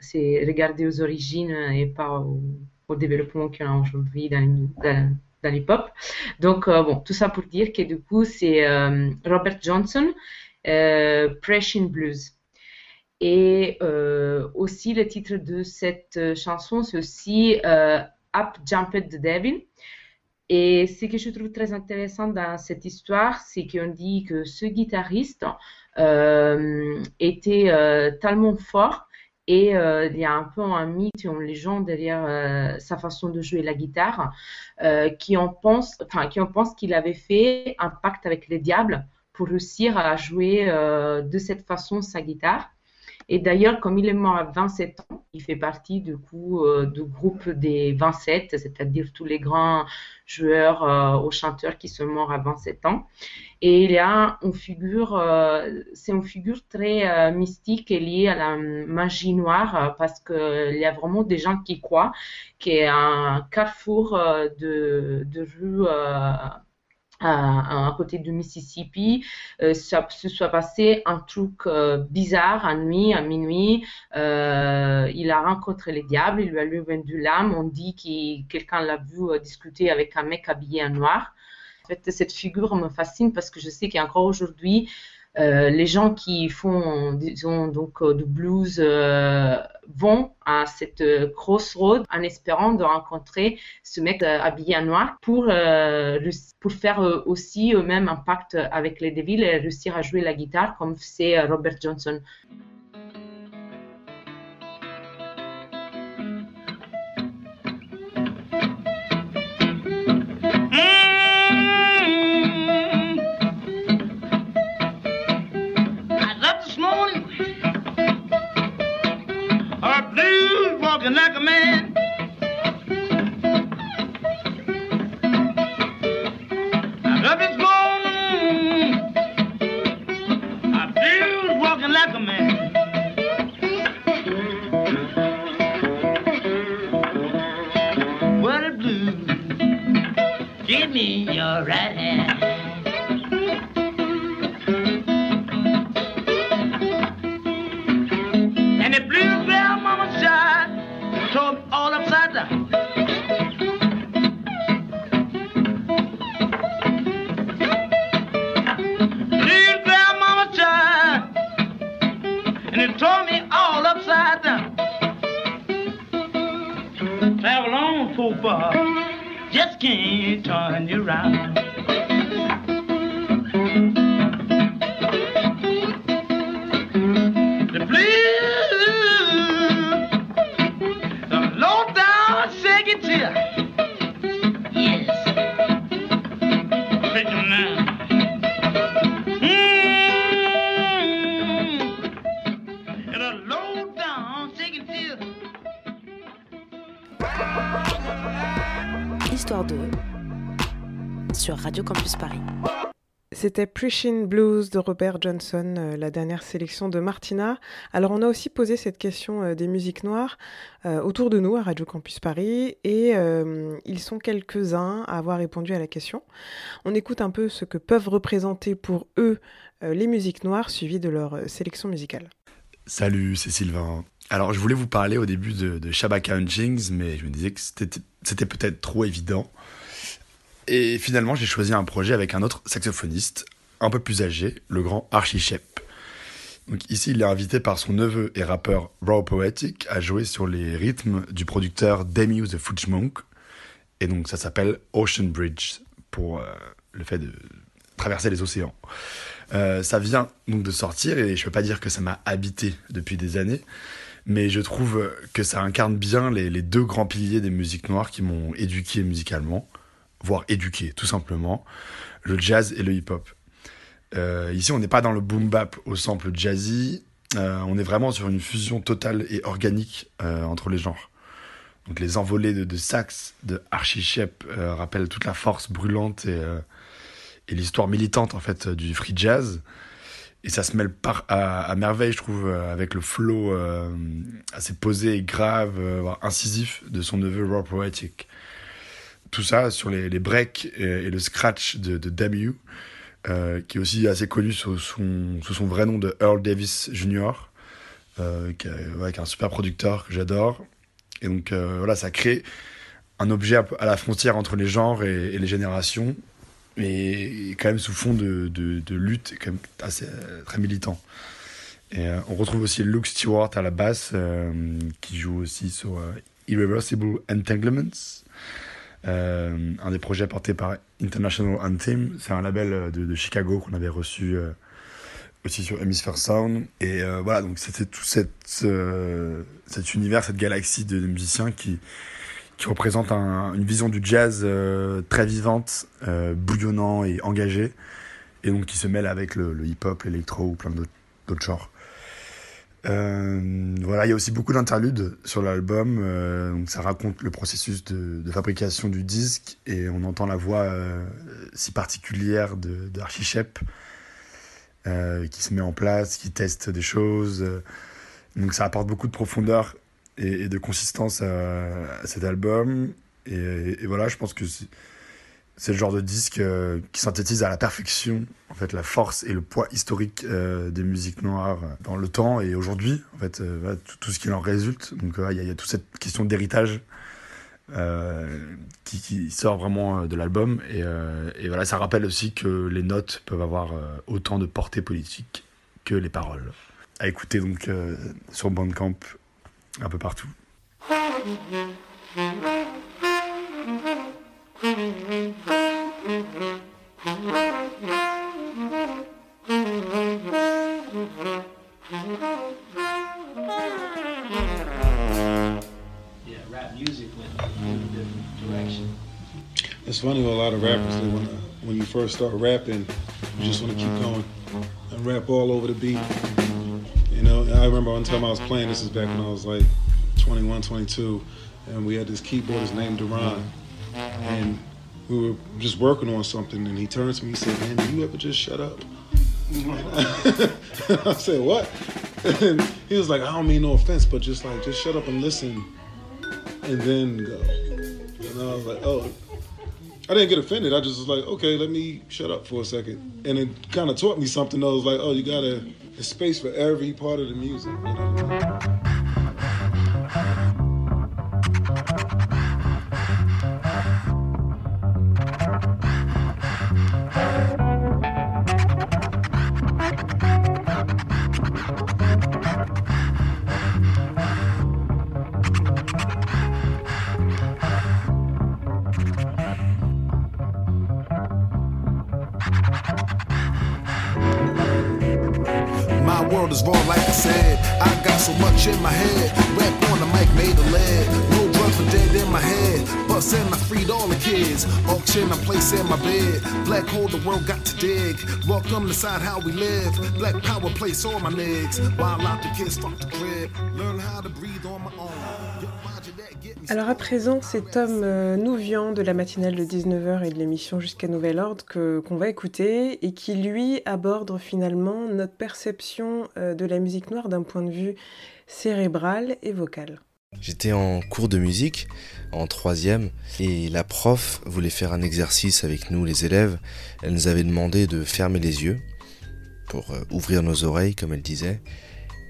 c'est regarder aux origines et pas au, au développement qu'on a aujourd'hui dans, dans l'hip-hop. Donc, euh, bon, tout ça pour dire que du coup, c'est euh, Robert Johnson, euh, Pressing Blues. Et aussi, le titre de cette chanson, c'est aussi Up Jumped the Devil. Et ce que je trouve très intéressant dans cette histoire, c'est qu'on dit que ce guitariste euh, était euh, tellement fort et euh, il y a un peu un mythe, une légende derrière euh, sa façon de jouer la guitare, euh, qui en pense, enfin, qui en pense qu'il avait fait un pacte avec le diable pour réussir à jouer de cette façon sa guitare. Et d'ailleurs, comme il est mort à 27 ans, il fait partie du coup euh, du groupe des 27, c'est-à-dire tous les grands joueurs euh, ou chanteurs qui sont morts à 27 ans. Et il y a une figure, euh, c'est une figure très euh, mystique et liée à la magie noire euh, parce qu'il y a vraiment des gens qui croient qu'il y a un carrefour euh, de, de rues à, à, côté du Mississippi, euh, ça se soit passé un truc euh, bizarre à nuit, à minuit. Euh, il a rencontré le diable, il lui a lui vendu l'âme. On dit que quelqu'un l'a vu euh, discuter avec un mec habillé en noir. En fait, cette figure me fascine parce que je sais qu'encore aujourd'hui, euh, les gens qui font, disons, donc, euh, du blues vont à cette crossroad en espérant de rencontrer ce mec habillé en noir pour, pour faire aussi eux-mêmes un pacte avec les Devils et réussir à jouer la guitare comme c'est Robert Johnson. Prishin Blues de Robert Johnson, euh, la dernière sélection de Martina. Alors on a aussi posé cette question euh, des musiques noires euh, autour de nous à Radio Campus Paris et ils sont quelques-uns à avoir répondu à la question. On écoute un peu ce que peuvent représenter pour eux les musiques noires suivies de leur sélection musicale. Salut, c'est Sylvain. Alors je voulais vous parler au début de, de Shabaka mais je me disais que c'était peut-être trop évident. Et finalement, j'ai choisi un projet avec un autre saxophoniste, un peu plus âgé, le grand Archie Shepp. Donc ici, il est invité par son neveu et rappeur Raw Poetic à jouer sur les rythmes du producteur Demi the Fudge Monk. Et donc ça s'appelle Ocean Bridge pour euh, le fait de traverser les océans. Euh, ça vient donc de sortir et je peux pas dire que ça m'a habité depuis des années, mais je trouve que ça incarne bien les deux grands piliers des musiques noires qui m'ont éduqué musicalement, voire éduqué tout simplement, le jazz et le hip-hop. Euh, ici, on n'est pas dans le boom bap au sample jazzy, euh, on est vraiment sur une fusion totale et organique euh, entre les genres. Donc les envolées de, de sax de Archie Shepp euh, rappellent toute la force brûlante et, l'histoire militante en fait du free jazz. Et ça se mêle par, à, merveille, je trouve, avec le flow assez posé et grave, euh, incisif de son neveu Rob Poetic. Tout ça sur les, breaks et, le scratch de, de Damn You, euh, qui est aussi assez connu sous son, vrai nom de Earl Davis Jr., euh, qui est, un super producteur que j'adore. Et donc euh, voilà, ça crée un objet à la frontière entre les genres et, les générations, mais quand même sous fond de, lutte, quand même assez euh, très militant. Et on retrouve aussi Luke Stewart à la basse, qui joue aussi sur Irreversible Entanglements, euh, un des projets portés par International Anthem. C'est un label euh, de, Chicago qu'on avait reçu euh, aussi sur Hemisphere Sound. Et voilà, donc c'était tout cet univers, cette galaxie de, musiciens qui, qui représente un- une vision du jazz très vivante, bouillonnant et engagé, et donc qui se mêle avec le, le hip-hop, l'électro ou plein d'autres genres. Euh, voilà, il y a aussi beaucoup d'interludes sur l'album. euh, donc ça raconte le processus de, fabrication du disque et on entend la voix euh, si particulière de, de euh, qui se met en place, qui teste des choses. donc ça apporte beaucoup de profondeur et, de consistance à, cet album. Et voilà, je pense que c'est le genre de disque euh, qui synthétise à la perfection en fait la force et le poids historique euh, des musiques noires dans le temps et aujourd'hui en fait euh, tout, ce qui en résulte. Donc euh, il y, a- toute cette question d'héritage euh, qui, sort vraiment euh, de l'album. Et, euh, et voilà ça rappelle aussi que les notes peuvent avoir euh, autant de portée politique que les paroles. À écouter donc euh, sur Bandcamp un peu partout Yeah, rap music went in a different direction. It's funny with a lot of rappers. Wanna, when you first start rapping, you just want to keep going and rap all over the beat. You know, I remember one time I was playing. This is back when I was like 21, 22, and we had this keyboardist named Duran, and we were just working on something. And he turns to me, he said, "Man, do you ever just shut up?" I said, "What?" And he was like, "I don't mean no offense, but just like, just shut up and listen, and then go." And I was like, "Oh." I didn't get offended. I just was like, okay, let me shut up for a second. And it kind of taught me something. I was like, oh, you gotta, space for every part of the music. You know? Welcome decide how we live. Black power place on my legs. While out the kids fuck the crib. Learn how to breathe on my own. Yo, Roger that, get me Alors à présent, c'est Tom euh, Nouvian de la matinale de 19h et de l'émission Jusqu'à Nouvel Ordre que- qu'on va écouter et qui lui aborde finalement notre perception euh, de la musique noire d'un point de vue cérébral et vocal. J'étais en cours de musique, en troisième, et la prof voulait faire un exercice avec nous, les élèves. Elle nous avait demandé de fermer les yeux pour euh, ouvrir nos oreilles, comme elle disait.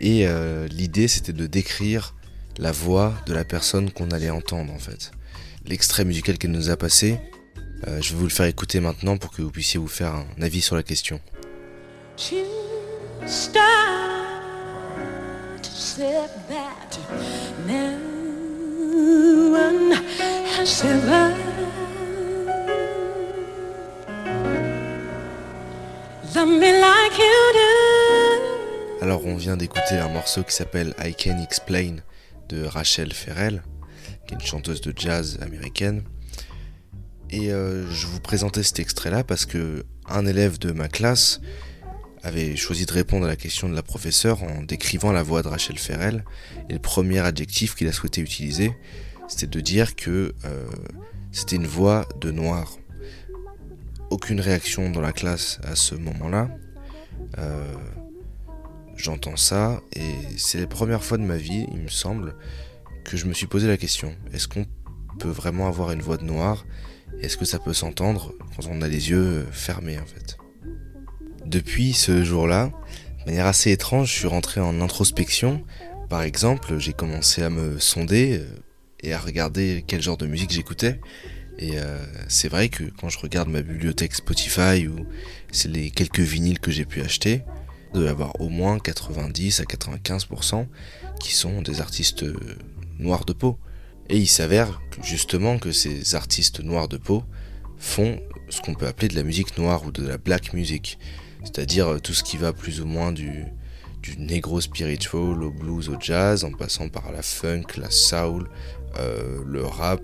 Et euh, l'idée, c'était de décrire la voix de la personne qu'on allait entendre, en fait. L'extrait musical qu'elle nous a passé, euh, je vais vous le faire écouter maintenant pour que vous puissiez vous faire un avis sur la question. Alors on vient d'écouter un morceau qui s'appelle I Can Explain de Rachel Ferrell, qui est une chanteuse de jazz américaine. Et euh, je vous présentais cet extrait-là parce que un élève de ma classe avait choisi de répondre à la question de la professeure en décrivant la voix de Rachel Ferrell. Et le premier adjectif qu'il a souhaité utiliser, c'était de dire que euh, c'était une voix de noir. Aucune réaction dans la classe à ce moment-là. Euh, j'entends ça et c'est la première fois de ma vie, il me semble, que je me suis posé la question est-ce qu'on peut vraiment avoir une voix de noir? Est-ce que ça peut s'entendre quand on a les yeux fermés en fait? Depuis ce jour-là, de manière assez étrange, je suis rentré en introspection. Par exemple, j'ai commencé à me sonder euh, et à regarder quel genre de musique j'écoutais. Et euh, c'est vrai que quand je regarde ma bibliothèque Spotify ou les quelques vinyles que j'ai pu acheter, il doit y avoir au moins 90 à 95% qui sont des artistes euh, noirs de peau. Et il s'avère justement que ces artistes noirs de peau font ce qu'on peut appeler de la musique noire ou de la black music c'est-à-dire euh, tout ce qui va plus ou moins du, du negro spiritual au blues au jazz, en passant par la funk, la soul, euh, le rap,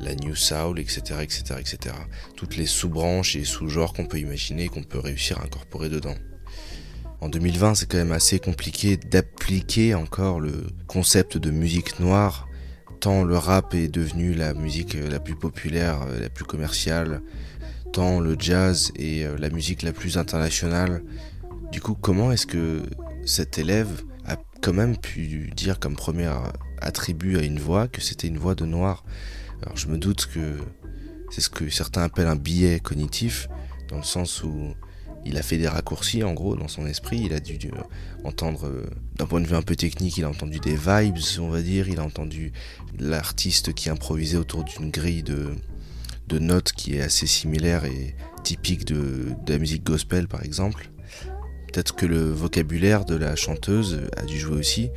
la new soul, etc., etc., etc. Toutes les sous-branches et sous-genres qu'on peut imaginer et qu'on peut réussir à incorporer dedans. En 2020, c'est quand même assez compliqué d'appliquer encore le concept de musique noire, tant le rap est devenu la musique la plus populaire, la plus commerciale, le jazz et euh, la musique la plus internationale. Du coup, comment est-ce que cet élève a quand même pu dire comme premier attribut à une voix que c'était une voix de noir? Alors je me doute que c'est ce que certains appellent un biais cognitif, dans le sens où il a fait des raccourcis en gros dans son esprit, il a dû euh, entendre, euh, d'un point de vue un peu technique, il a entendu des vibes, on va dire, il a entendu l'artiste qui improvisait autour d'une grille de, de notes qui est assez similaire et typique de, la musique gospel par exemple. Peut-être que le vocabulaire de la chanteuse a dû jouer aussi.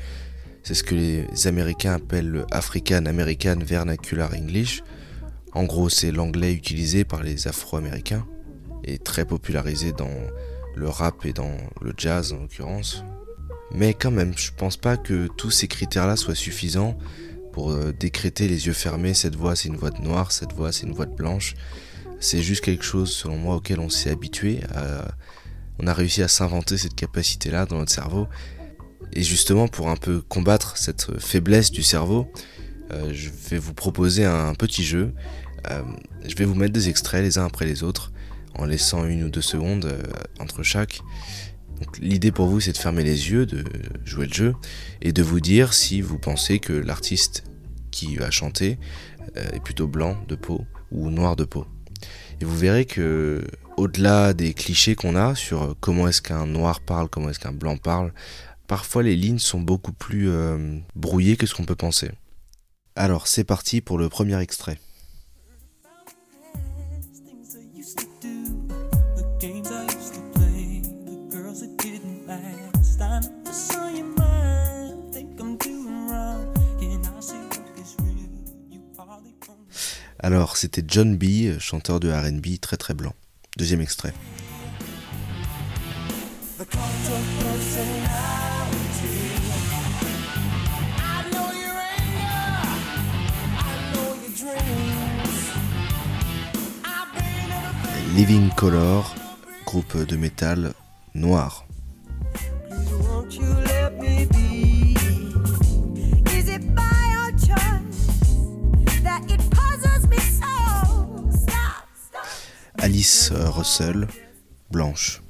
C'est ce que les Américains appellent le African American Vernacular English. En gros, c'est l'anglais utilisé par les Afro-Américains et très popularisé dans le rap et dans le jazz en l'occurrence. Mais quand même, je pense pas que tous ces critères-là soient suffisants pour euh, décréter les yeux fermés, cette voix c'est une voix de noir, cette voix c'est une voix de blanche. C'est juste quelque chose, selon moi, auquel on s'est habitué. On a réussi à s'inventer cette capacité-là dans notre cerveau. Et justement, pour un peu combattre cette faiblesse du cerveau, euh, je vais vous proposer un petit jeu. Euh, je vais vous mettre des extraits les uns après les autres, en laissant une ou deux secondes entre chaque. L'idée pour vous, c'est de fermer les yeux, de jouer le jeu, et de vous dire si vous pensez que l'artiste qui va chanter euh, est plutôt blanc de peau ou noir de peau. Et vous verrez que, au-delà des clichés qu'on a sur comment est-ce qu'un noir parle, comment est-ce qu'un blanc parle, parfois les lignes sont beaucoup plus euh, brouillées que ce qu'on peut penser. Alors, c'est parti pour le premier extrait. Alors, c'était John B, chanteur de RB très très blanc. Deuxième extrait. Living Color, groupe de métal Alice Russell, blanche.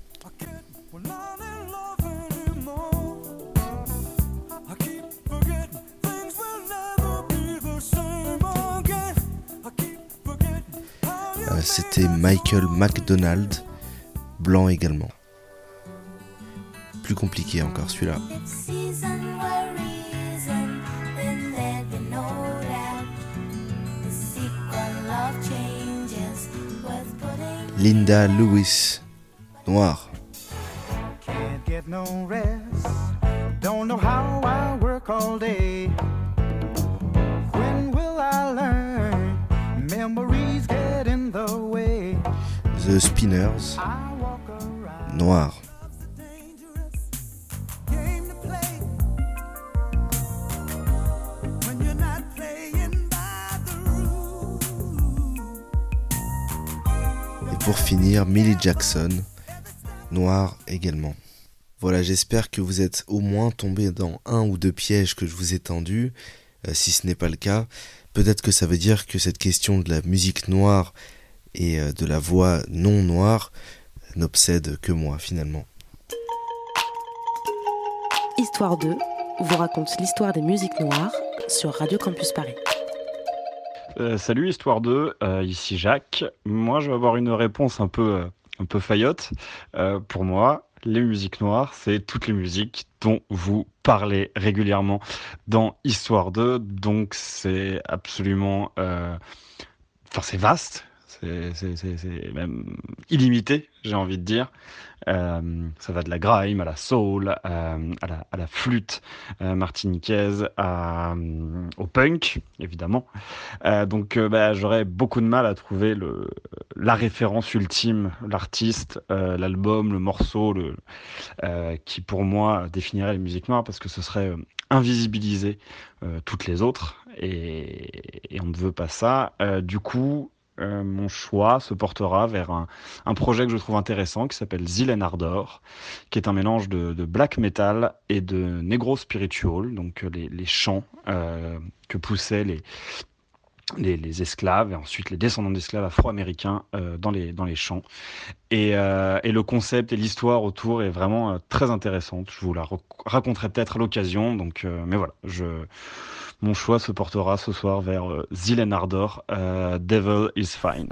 Euh, c'était Michael McDonald, blanc également. Plus compliqué encore celui-là. Linda Lewis, noir. Jackson, noir également. Voilà, j'espère que vous êtes au moins tombé dans un ou deux pièges que je vous ai tendus. Euh, si ce n'est pas le cas, peut-être que ça veut dire que cette question de la musique noire et euh, de la voix non noire n'obsède que moi finalement. Histoire 2 vous raconte l'histoire des musiques noires sur Radio Campus Paris. Euh, salut Histoire 2, euh, ici Jacques. Moi je vais avoir une réponse un peu, euh, un peu faillotte. Euh, pour moi, les musiques noires, c'est toutes les musiques dont vous parlez régulièrement dans Histoire 2. Donc c'est absolument... euh, Enfin c'est vaste, c'est même illimité, j'ai envie de dire. Euh, ça va de la grime à la soul, euh, à, la, à flûte euh, martiniquaise, à, au punk, évidemment. Donc bah, j'aurais beaucoup de mal à trouver la référence ultime, l'artiste, l'album, le morceau, qui pour moi définirait les musiques noires, parce que ce serait invisibiliser toutes les autres, et, on ne veut pas ça. Du coup, euh, mon choix se portera vers un, un projet que je trouve intéressant qui s'appelle Zilen Ardor, qui est un mélange de, de black metal et de negro spiritual, donc euh, les, les chants euh, que poussaient les, les, esclaves et ensuite les descendants d'esclaves afro-américains euh, dans, les, dans les champs. Et, euh, et le concept et l'histoire autour est vraiment euh, très intéressante. Je vous la rac- raconterai peut-être à l'occasion. Donc, mais voilà, je, mon choix se portera ce soir vers Zilen Ardor, Devil is Fine.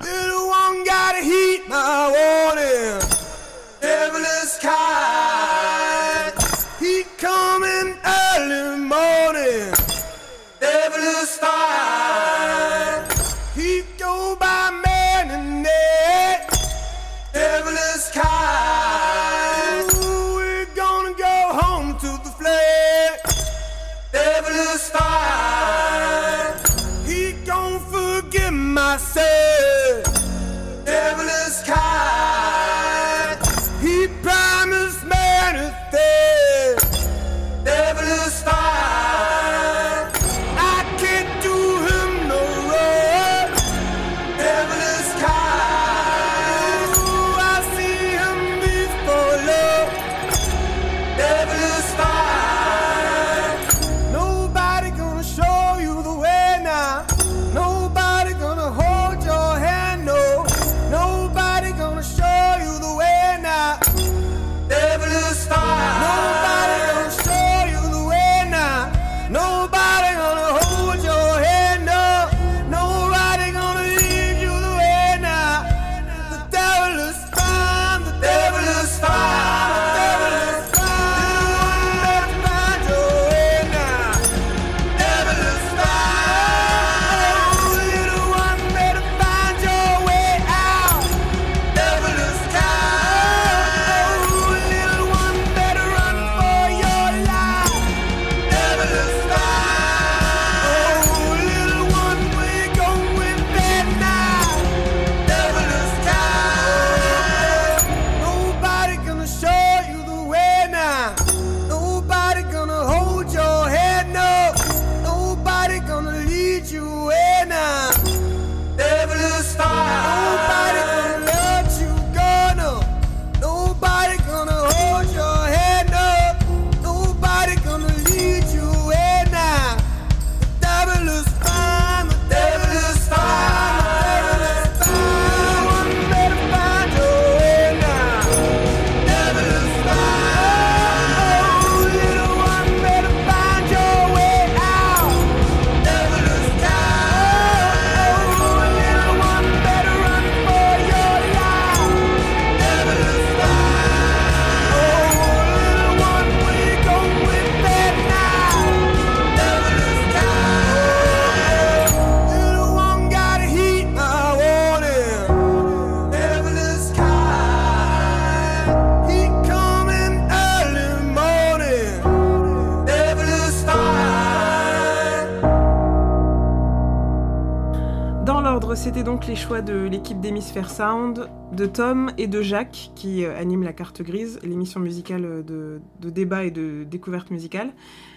Choix de l'équipe d'Hémisphère Sound, de Tom et de Jacques, qui euh, animent la carte grise, l'émission musicale euh, de, débat et de découverte musicale.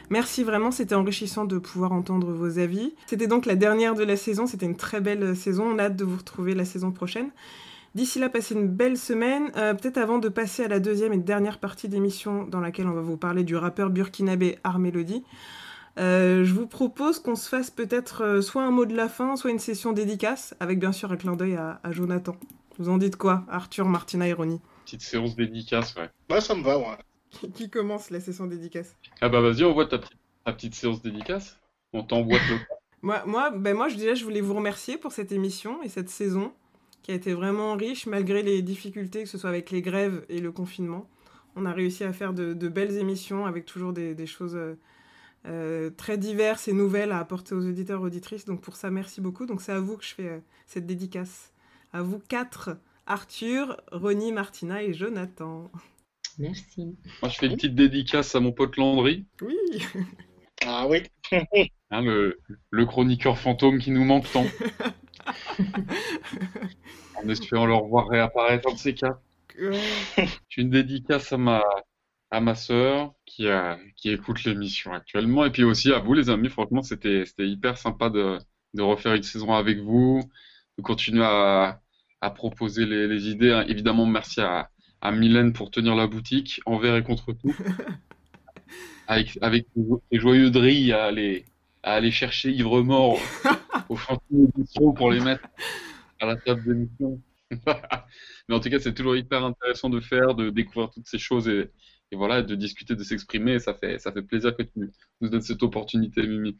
Merci vraiment, c'était enrichissant de pouvoir entendre vos avis. C'était donc la dernière de la saison, c'était une très belle saison, on a hâte de vous retrouver la saison prochaine. D'ici là, passez une belle semaine. Euh, Peut-être avant de passer à la deuxième et dernière partie d'émission dans laquelle on va vous parler du rappeur burkinabé Art Melody. Euh, je vous propose qu'on se fasse peut-être euh, soit un mot de la fin, soit une session dédicace, avec bien sûr un clin d'œil à, à Jonathan. Vous en dites quoi, Arthur, Martina et Ronnie Petite séance dédicace, ouais. Ouais, ça me va, ouais. Qui- commence la session dédicace Ah bah vas-y, on voit ta, petite- ta petite séance dédicace. On t'emboîte le Moi, moi, ben moi, je déjà, je voulais vous remercier pour cette émission et cette saison qui a été vraiment riche malgré les difficultés, que ce soit avec les grèves et le confinement. On a réussi à faire de, de belles émissions avec toujours des, des choses euh, très diverses et nouvelles à apporter aux auditeurs auditrices. Donc pour ça, merci beaucoup. Donc c'est à vous que je fais euh, cette dédicace. À vous quatre, Arthur, Ronnie, Martina et Jonathan. Merci. Moi, je fais une petite dédicace à mon pote Landry, Oui. Ah oui. hein, le, le chroniqueur fantôme qui nous manque tant. en espérant le revoir réapparaître dans ces cas. J'ai une dédicace à ma, à ma sœur qui, a, qui écoute l'émission actuellement. Et puis aussi à vous, les amis. Franchement, c'était, hyper sympa de, de refaire une saison avec vous, de continuer à, à proposer les, les idées. Évidemment, merci à, à Mylène pour tenir la boutique envers et contre tout. avec, avec les joyeux drilles à aller, à aller chercher ivre mort au chantier d'émission pour les mettre à la table d'émission. Mais en tout cas, c'est toujours hyper intéressant de faire, de découvrir toutes ces choses et, et voilà, de discuter, de s'exprimer. Ça fait, ça fait plaisir que tu nous donnes cette opportunité, Mimi.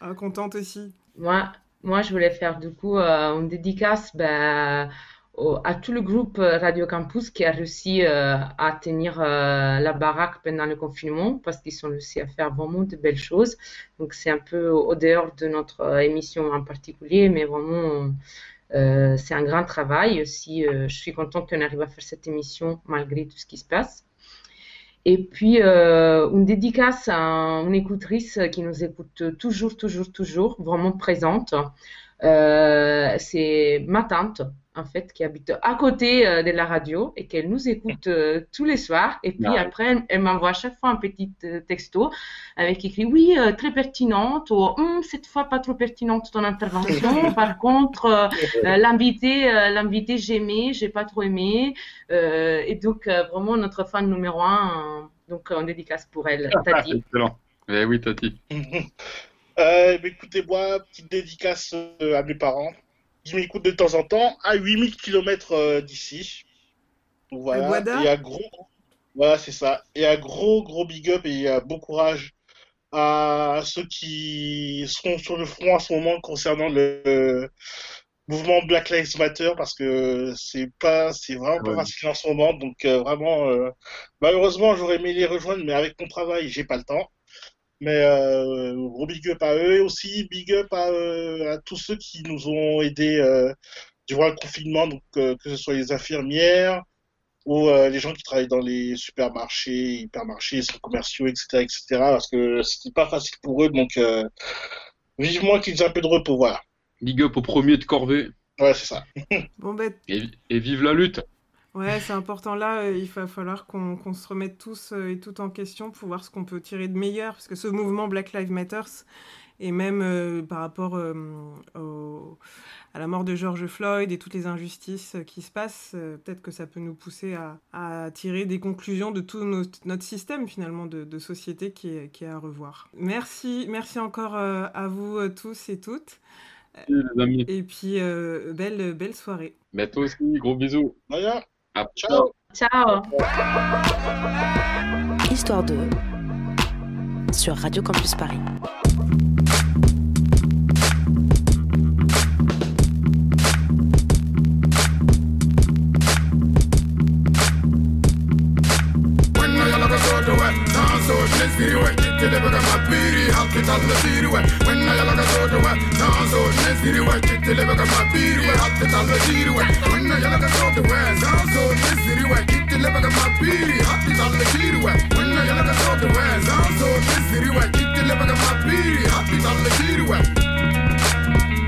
Ah, contente aussi. Moi, moi, je voulais faire du coup euh, une dédicace ben, au- à tout le groupe euh, Radio Campus qui a réussi euh, à tenir euh, la baraque pendant le confinement parce qu'ils ont réussi à faire vraiment de belles choses. Donc, c'est un peu au dehors de notre émission en particulier, mais vraiment, euh, c'est un grand travail. Aussi, euh, je suis contente qu'on arrive à faire cette émission malgré tout ce qui se passe. Et puis, euh, une dédicace à une écoutrice qui nous écoute toujours, toujours, toujours, vraiment présente. Euh, c'est ma tante, en fait, qui habite à côté euh, de la radio et qu'elle nous écoute euh, tous les soirs. Et puis Ouais. après, elle, elle m'envoie à chaque fois un petit euh, texto avec écrit Oui, euh, très pertinente, ou Hum, cette fois pas trop pertinente ton intervention. Par contre, euh, euh, l'invité, euh, l'invité, j'aimais, j'ai pas trop aimé. Euh, et donc, euh, vraiment, notre fan numéro un, euh, donc en dédicace pour elle, Tati. Excellent. Eh oui, Tati. Euh, bah, écoutez, moi, petite dédicace à mes parents. Ils m'écoutent de temps en temps à 8000 km d'ici. Donc À voilà. Et un gros. Voilà, c'est ça. Et un gros, gros big up et un bon courage à ceux qui seront sur le front en ce moment concernant le mouvement Black Lives Matter parce que c'est pas, c'est vraiment pas facile en ce moment. Donc euh, vraiment, euh, malheureusement, j'aurais aimé les rejoindre, mais avec mon travail, j'ai pas le temps. Mais euh, gros big up à eux et aussi big up à, euh, à tous ceux qui nous ont aidés euh, durant le confinement, donc euh, que ce soit les infirmières ou euh, les gens qui travaillent dans les supermarchés, hypermarchés, centres commerciaux, etc., etc. Parce que c'était pas facile pour eux, donc euh, vivement qu'ils aient un peu de repos, voilà. Big up au premier de corvée. Ouais, c'est ça. Bon, ben, Et, et vive la lutte. Ouais, c'est important là, euh, il va falloir qu'on qu'on se remette tous euh, et toutes en question pour voir ce qu'on peut tirer de meilleur, parce que ce mouvement Black Lives Matter, et même euh, par rapport euh, au- à la mort de George Floyd et toutes les injustices qui se passent, euh, peut-être que ça peut nous pousser à, à tirer des conclusions de tout notre, notre système finalement de, de société qui est, qui est à revoir. Merci, merci encore euh, à vous euh, tous et toutes. les amis. Et puis, euh, belle, belle soirée. Mais toi aussi, gros bisous. Voilà. À Ciao. Ciao. Histoire 2 sur Radio Campus Paris. papiri Hatti talle kiiruwe Minna jalka sootuwe Saan sootti siruwe Kittille paka papiri Hatti talle kiiruwe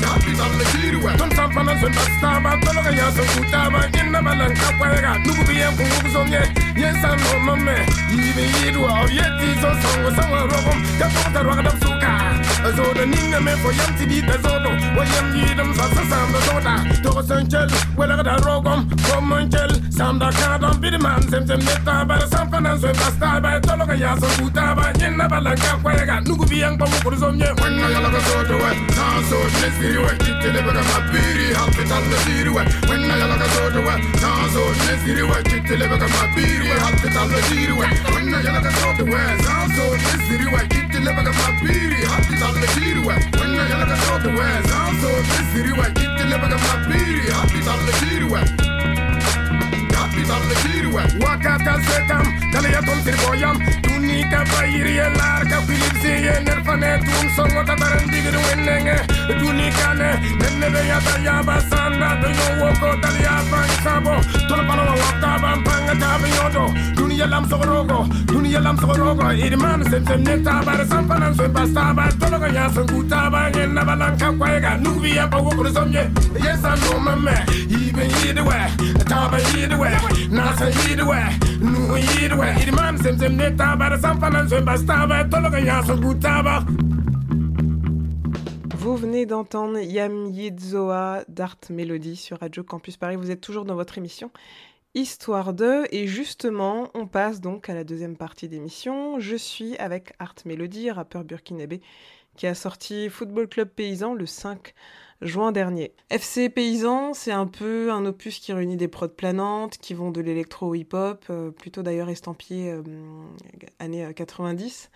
Hatti talle kiiruwe Ton sampana sun vastaama Tologa ja sun kuutaama Inna mä län kappalega Nuku pien kun kuku songet yes I know my man. Yibi yidwa o yeti so the sawa rokom Ya kota rwagada suka Azoda ninga me for yam to tibi da zodo Wa yam yidam sa sa sam da zoda Toko sanchel wela kada rokom Kom manchel sam da be the man. Sem sem neta bada sam fanan soy basta Baya tolo ka yaso kuta ba Nyena bala ka kwega Nugu biyang pa mukuru somye Wenga yala ka sodo we now so nesiri we Kitele baka mapiri Halpitan nesiri we Wenga yala ka sodo we now so nesiri we Kitele baka mapiri Happy to tell the Yürüye hatta şiruwe Winna the sotuwe Zan so tesiriwe Gitti lepaka papiri Hatta talla şiruwe Winna the sotuwe Zan so tesiriwe Gitti lepaka papiri Hatta talla say Hatta talla şiruwe Wakata setam Dalayatom triboyam ka bayiri ye lar ka filipsi ye ner fane tun songo ta baran digiri wennenge duni kane nenne be ya ta ya do yo wo ko tal ya ban sabo tol palo wa wata ban panga ta be yodo duni ya lam sogoro go duni ya lam sogoro go irman sem sem ne ta bar sam panan so ba sta ba tol ga ya ku ta ba ngen na balan ka kwa ga nu bi ya ba wo ko som ye yes i know my man. Even either way ta ba either way na sa either way Vous venez d'entendre Yam Yidzoa d'Art Melody sur Radio Campus Paris. Vous êtes toujours dans votre émission Histoire 2 et justement on passe donc à la deuxième partie d'émission. Je suis avec Art Melody, rappeur burkinabé qui a sorti Football Club Paysan le 5 juin dernier. FC Paysan, c'est un peu un opus qui réunit des prods planantes, qui vont de l'électro au hip-hop, euh, plutôt d'ailleurs estampillé euh, années 90,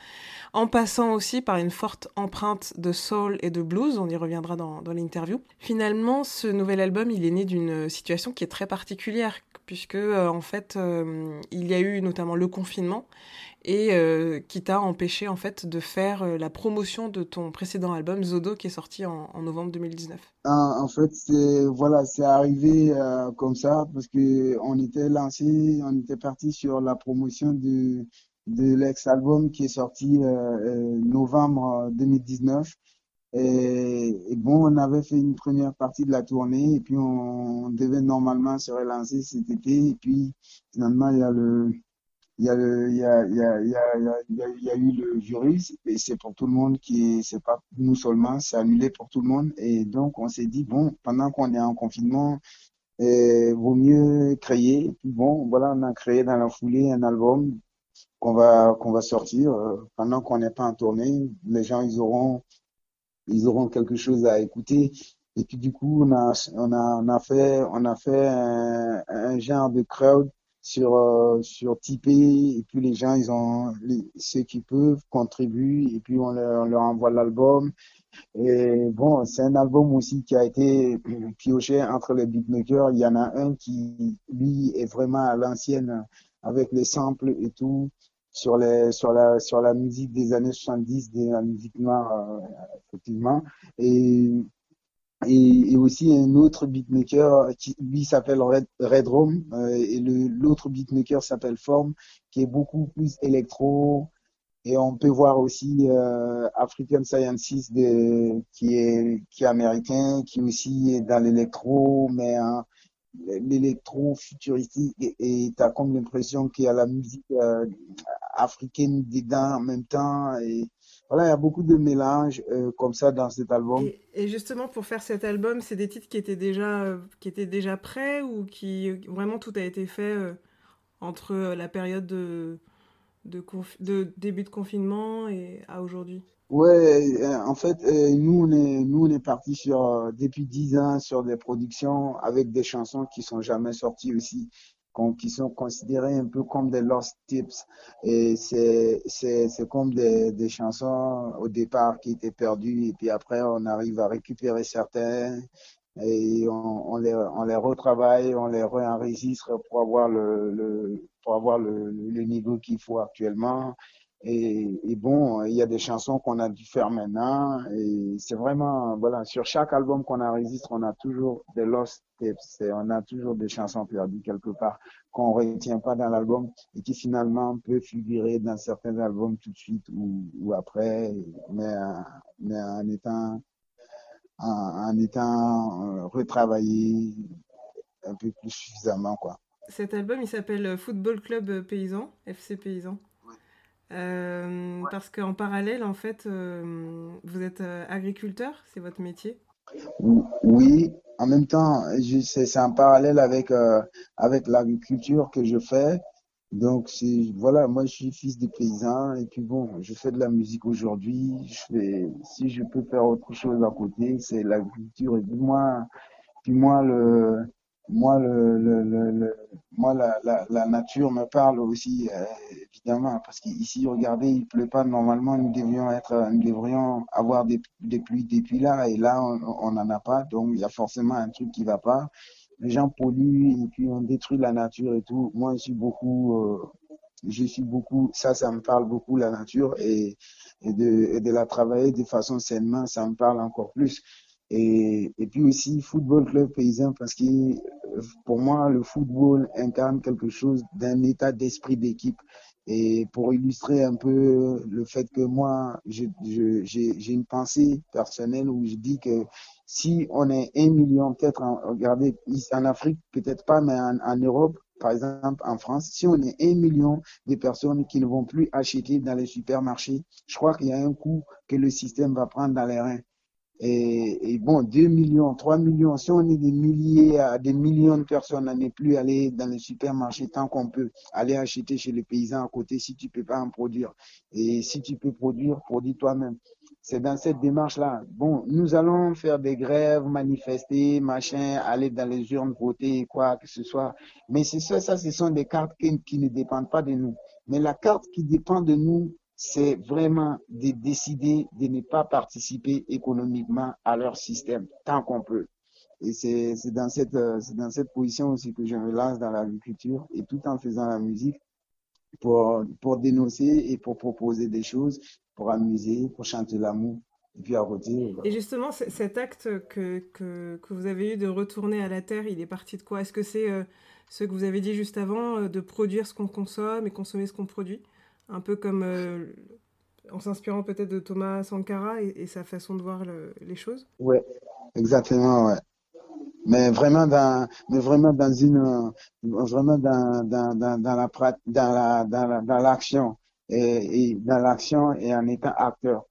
en passant aussi par une forte empreinte de soul et de blues, on y reviendra dans, l'interview. Finalement, ce nouvel album, il est né d'une situation qui est très particulière, puisque euh, en fait, euh, il y a eu notamment le confinement, et euh, qui t'a empêché en fait de faire euh, la promotion de ton précédent album Zodo qui est sorti en, novembre 2019. En, en fait, c'est voilà, c'est arrivé euh, comme ça parce que on était lancé, on était parti sur la promotion de de l'ex-album qui est sorti euh, novembre 2019. Et, et bon, on avait fait une première partie de la tournée et puis on devait normalement se relancer cet été et puis finalement il y a le il y a eu le virus et c'est pour tout le monde qui est, c'est pas nous seulement, c'est annulé pour tout le monde. Et donc, on s'est dit, bon, pendant qu'on est en confinement, euh, vaut mieux créer. Puis bon, voilà, on a créé dans la foulée un album qu'on va, qu'on va sortir euh, pendant qu'on n'est pas en tournée. Les gens, ils auront, ils auront quelque chose à écouter. Et puis du coup, on a, on a, on a fait, on a fait un, un genre de crowd sur euh, sur Tipeee et puis les gens ils ont ceux qui peuvent contribuent et puis on leur, on leur envoie l'album. Et bon c'est un album aussi qui a été pioché entre les beatmakers. Il y en a un qui lui est vraiment à l'ancienne avec les samples et tout sur les sur la sur la musique des années 70 de la musique noire euh, effectivement. Et et, et aussi un autre beatmaker qui lui s'appelle Red, Rome euh, et l'autre beatmaker s'appelle Form qui est beaucoup plus électro. Et on peut voir aussi euh, African Sciences de, qui est qui est américain qui aussi est dans l'électro mais hein, l'électro futuristique et tu as comme l'impression qu'il y a la musique euh, africaine dedans en même temps et voilà il y a beaucoup de mélanges euh, comme ça dans cet album Et, et justement, pour faire cet album, c'est des titres qui étaient déjà, euh, qui étaient déjà prêts ou qui vraiment tout a été fait euh, entre euh, la période de, de, de début de confinement et à aujourd'hui? Ouais, euh, en fait, euh, nous on est nous on est parti sur euh, depuis dix ans sur des productions avec des chansons qui sont jamais sorties aussi, qui sont considérées un peu comme des lost tips. Et c'est comme des des chansons au départ qui étaient perdues et puis après on arrive à récupérer certains et on, les on les retravaille, on les réenregistre pour avoir le le pour avoir le niveau qu'il faut actuellement. Et, et bon, il y a des chansons qu'on a dû faire maintenant. Et c'est vraiment, voilà, sur chaque album qu'on enregistre, on a toujours des lost tapes. C'est- On a toujours des chansons perdues quelque part qu'on retient pas dans l'album et qui finalement peut figurer dans certains albums tout de suite ou, après, mais, en étant, en étant euh, retravaillé un peu plus suffisamment, quoi. Cet album, il s'appelle Football Club Paysan, FC Paysan. Euh, Parce qu'en parallèle, en fait, euh, vous êtes euh, agriculteur, c'est votre métier? Oui, en même temps, c'est en parallèle avec, euh, avec l'agriculture que je fais. Donc, voilà, moi, je suis fils de paysan et puis bon, je fais de la musique aujourd'hui. Je fais, si je peux faire autre chose à côté, c'est l'agriculture. Et puis moi, puis moi, le, moi, le, le, moi, la, la, nature me parle aussi, euh, évidemment, parce qu'ici, regardez, il pleut pas. Normalement, nous devions être, nous devrions avoir des, des pluies depuis là, et là, on n'en a pas. Donc, il y a forcément un truc qui va pas. Les gens polluent et puis on détruit la nature et tout. Moi, je suis beaucoup, euh, je suis beaucoup, ça, ça me parle beaucoup, la nature, et, et de, et de la travailler de façon sainement, ça me parle encore plus. Et, et puis aussi, football club paysan, parce que euh, pour moi, le football incarne quelque chose d'un état d'esprit d'équipe. Et pour illustrer un peu le fait que moi, je, je, j'ai, j'ai une pensée personnelle où je dis que si on est un million, peut-être, regardez, en Afrique, peut-être pas, mais en, en Europe, par exemple en France, si on est un million de personnes qui ne vont plus acheter dans les supermarchés, je crois qu'il y a un coup que le système va prendre dans les reins. Et, bon, 2 millions, 3 millions, si on est des milliers à des millions de personnes à ne plus aller dans les supermarchés tant qu'on peut, aller acheter chez les paysans à côté si tu peux pas en produire. Et si tu peux produire, produis toi-même. C'est dans cette démarche-là. Bon, nous allons faire des grèves, manifester, machin, aller dans les urnes voter, quoi que ce soit. Mais c'est ça, ça, ce sont des cartes qui ne dépendent pas de nous. Mais la carte qui dépend de nous, c'est vraiment de décider de ne pas participer économiquement à leur système tant qu'on peut. Et c'est dans cette, euh, dans cette position aussi que je me lance dans l'agriculture et tout en faisant la musique pour, pour dénoncer et pour proposer des choses, pour amuser, pour chanter l'amour. Et puis à côté, Et justement, cet acte que, que, que vous avez eu de retourner à la terre, il est parti de quoi? Est-ce que c'est euh, ce que vous avez dit juste avant, euh, de produire ce qu'on consomme et consommer ce qu'on produit? Un peu comme euh, en s'inspirant peut-être de Thomas Sankara et, sa façon de voir le- les choses? Ouais, exactement, ouais. Mais vraiment dans, mais vraiment dans une, vraiment dans, dans, dans, dans la, dans la, dans la, dans l'action et dans l'action et en étant acteur.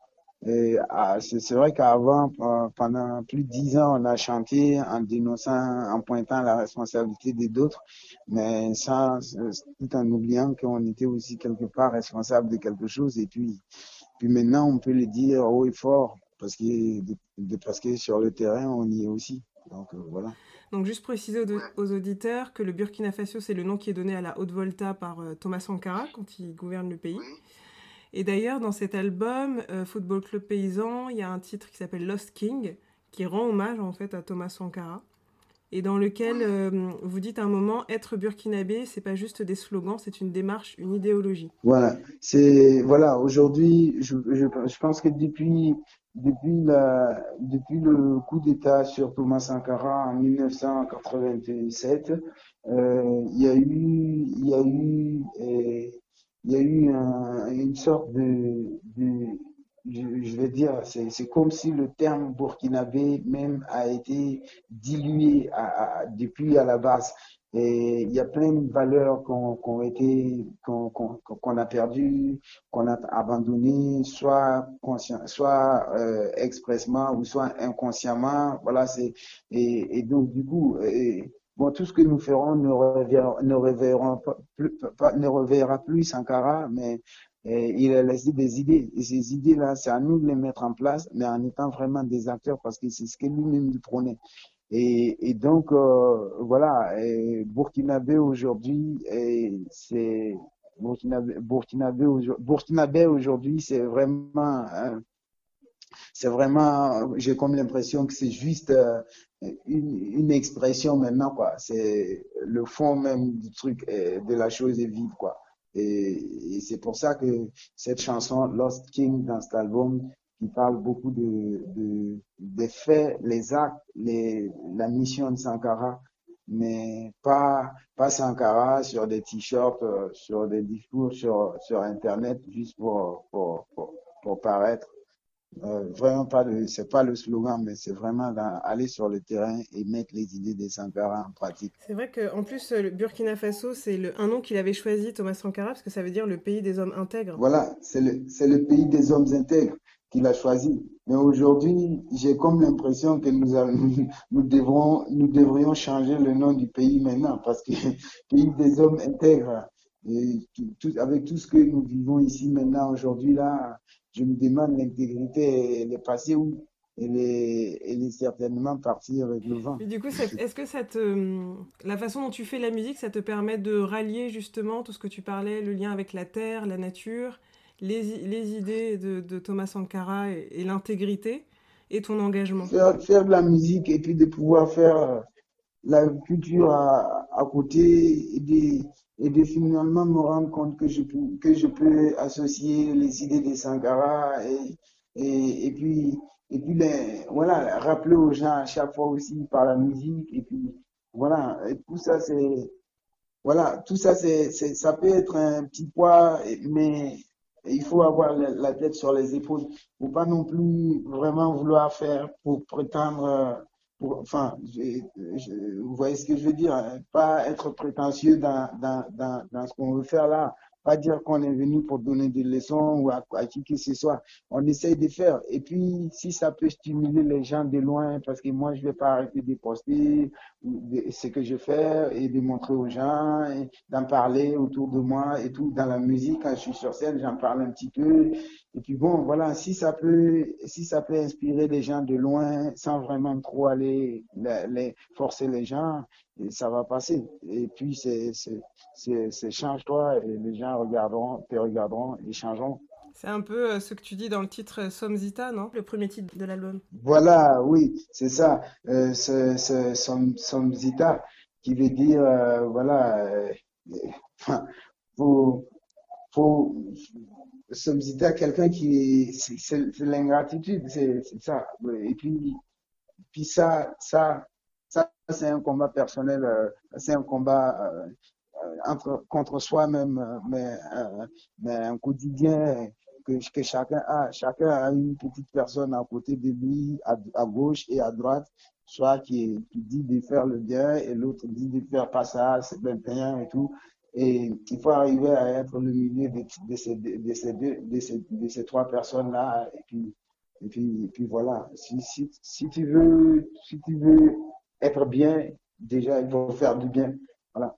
Et ah, c'est c'est vrai qu'avant, euh, pendant plus de dix ans, on a chanté en dénonçant, en pointant la responsabilité des d'autres, mais ça, c'est- tout en oubliant qu'on était aussi quelque part responsable de quelque chose. Et puis, puis maintenant, on peut le dire haut et fort parce que, de- parce que sur le terrain, on y est aussi. Donc euh, voilà. Donc juste préciser aux, aux auditeurs que le Burkina Faso, c'est le nom qui est donné à la Haute-Volta par euh, Thomas Sankara quand il gouverne le pays. Et d'ailleurs, dans cet album, euh, Football Club Paysan, il y a un titre qui s'appelle Lost King, qui rend hommage en fait à Thomas Sankara, et dans lequel euh, vous dites à un moment, être burkinabé, c'est pas juste des slogans, c'est une démarche, une idéologie. Voilà, c'est voilà. Aujourd'hui, je, je, je pense que depuis depuis la depuis le coup d'État sur Thomas Sankara en 1987, euh, il y a eu il y a eu il y a eu un- une sorte de, je, vais dire, c'est comme si le terme burkinabé même a été dilué depuis à la base. Et il y a plein de valeurs qu'on a perdues, qu'on a abandonnées, soit soit euh, expressement ou soit inconsciemment. Voilà, c'est et, donc du coup, bon, tout ce que nous ferons ne reverra, ne reverra plus, Sankara, mais il a laissé des idées. Ces idées-là, c'est à nous de les mettre en place, mais en étant vraiment des acteurs, parce que c'est ce que lui-même il prenait. Et, et donc, euh, voilà, et Burkinabé aujourd'hui, c'est Burkinabé, Burkinabé aujourd'hui, c'est vraiment, euh, c'est vraiment, j'ai comme l'impression que c'est juste euh, une, une expression maintenant, quoi. C'est le fond même du truc, de la chose est vive, quoi. Et, c'est pour ça que cette chanson Lost King dans cet album, qui parle beaucoup de, de, des faits, les actes, les, la mission de Sankara, mais pas, pas Sankara sur des t-shirts, euh, sur des discours sur, sur Internet, juste pour, pour, pour paraître. Euh, vraiment pas de, c'est pas le slogan, mais c'est vraiment aller sur le terrain et mettre les idées des Sankara en pratique. C'est vrai qu'en plus, euh, le Burkina Faso, c'est le- un nom qu'il avait choisi, Thomas Sankara, parce que ça veut dire le pays des hommes intègres. Voilà, c'est le, c'est le pays des hommes intègres qu'il a choisi. Mais aujourd'hui, j'ai comme l'impression que nous, allons- nous, devrons, nous devrions changer le nom du pays maintenant, parce que pays des hommes intègres, et tout- tout- avec tout ce que nous vivons ici maintenant, aujourd'hui, là, je me demande l'intégrité, elle est passée où? Elle est, elle est certainement partie avec le vent. Mais du coup, est-ce que ça te, la façon dont tu fais la musique, ça te permet de rallier justement tout ce que tu parlais, le lien avec la terre, la nature, les, les idées de, de Thomas Sankara et, et l'intégrité et ton engagement? faire, faire de la musique et puis de pouvoir faire euh, la culture à, à côté et de, et de finalement me rendre compte que je peux, que je peux associer les idées de Sankara et, et, puis, et puis les, voilà, rappeler aux gens à chaque fois aussi par la musique et puis voilà, tout ça c'est, voilà, tout ça c'est, ça peut être un petit poids, mais il faut avoir la, la tête sur les épaules. Faut pas non plus vraiment vouloir faire pour prétendre, euh, pour, enfin, je- je- vous voyez ce que je veux dire, hein, pas être prétentieux dans, dans, dans, dans ce qu'on veut faire là. Pas dire qu'on est venu pour donner des leçons ou à, qui que ce soit. On essaye de faire. Et puis, si ça peut stimuler les gens de loin, parce que moi, je vais pas arrêter de poster ce que je fais et de montrer aux gens, d'en parler autour de moi et tout. Dans la musique, quand je suis sur scène, j'en parle un petit peu. Et puis bon, voilà, si ça peut, si ça peut inspirer les gens de loin, sans vraiment trop aller forcer les gens, ça va passer. Et puis c'est change-toi et les gens regarderont et changeront. C'est un peu euh, ce que tu dis dans le titre euh, Somzita, non? Le premier titre de l'album. Voilà, oui, c'est ça. Euh, ce, ce, som, somzita, qui veut dire, euh, voilà, euh, faut, somzita, quelqu'un qui, c'est l'ingratitude, c'est ça. Et puis, puis ça, ça, ça, c'est un combat personnel, c'est un combat entre, contre soi-même, euh, mais, euh, mais un quotidien que, chacun a. Chacun a une petite personne à côté de lui, à, gauche et à droite, soit qui, dit de faire le bien et l'autre dit de faire pas ça, c'est bien et tout. Et il faut arriver à être le milieu de, ces, de, ces deux, de ces, trois personnes-là. Et puis, et puis, puis voilà. Si, si, si tu veux, si tu veux être bien, déjà, il faut faire du bien. Voilà.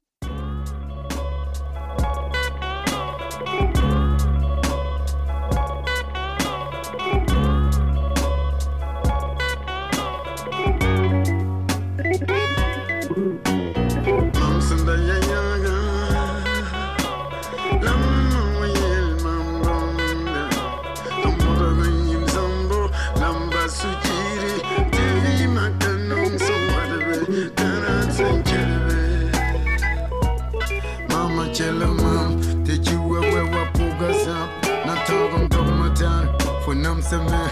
gjesëme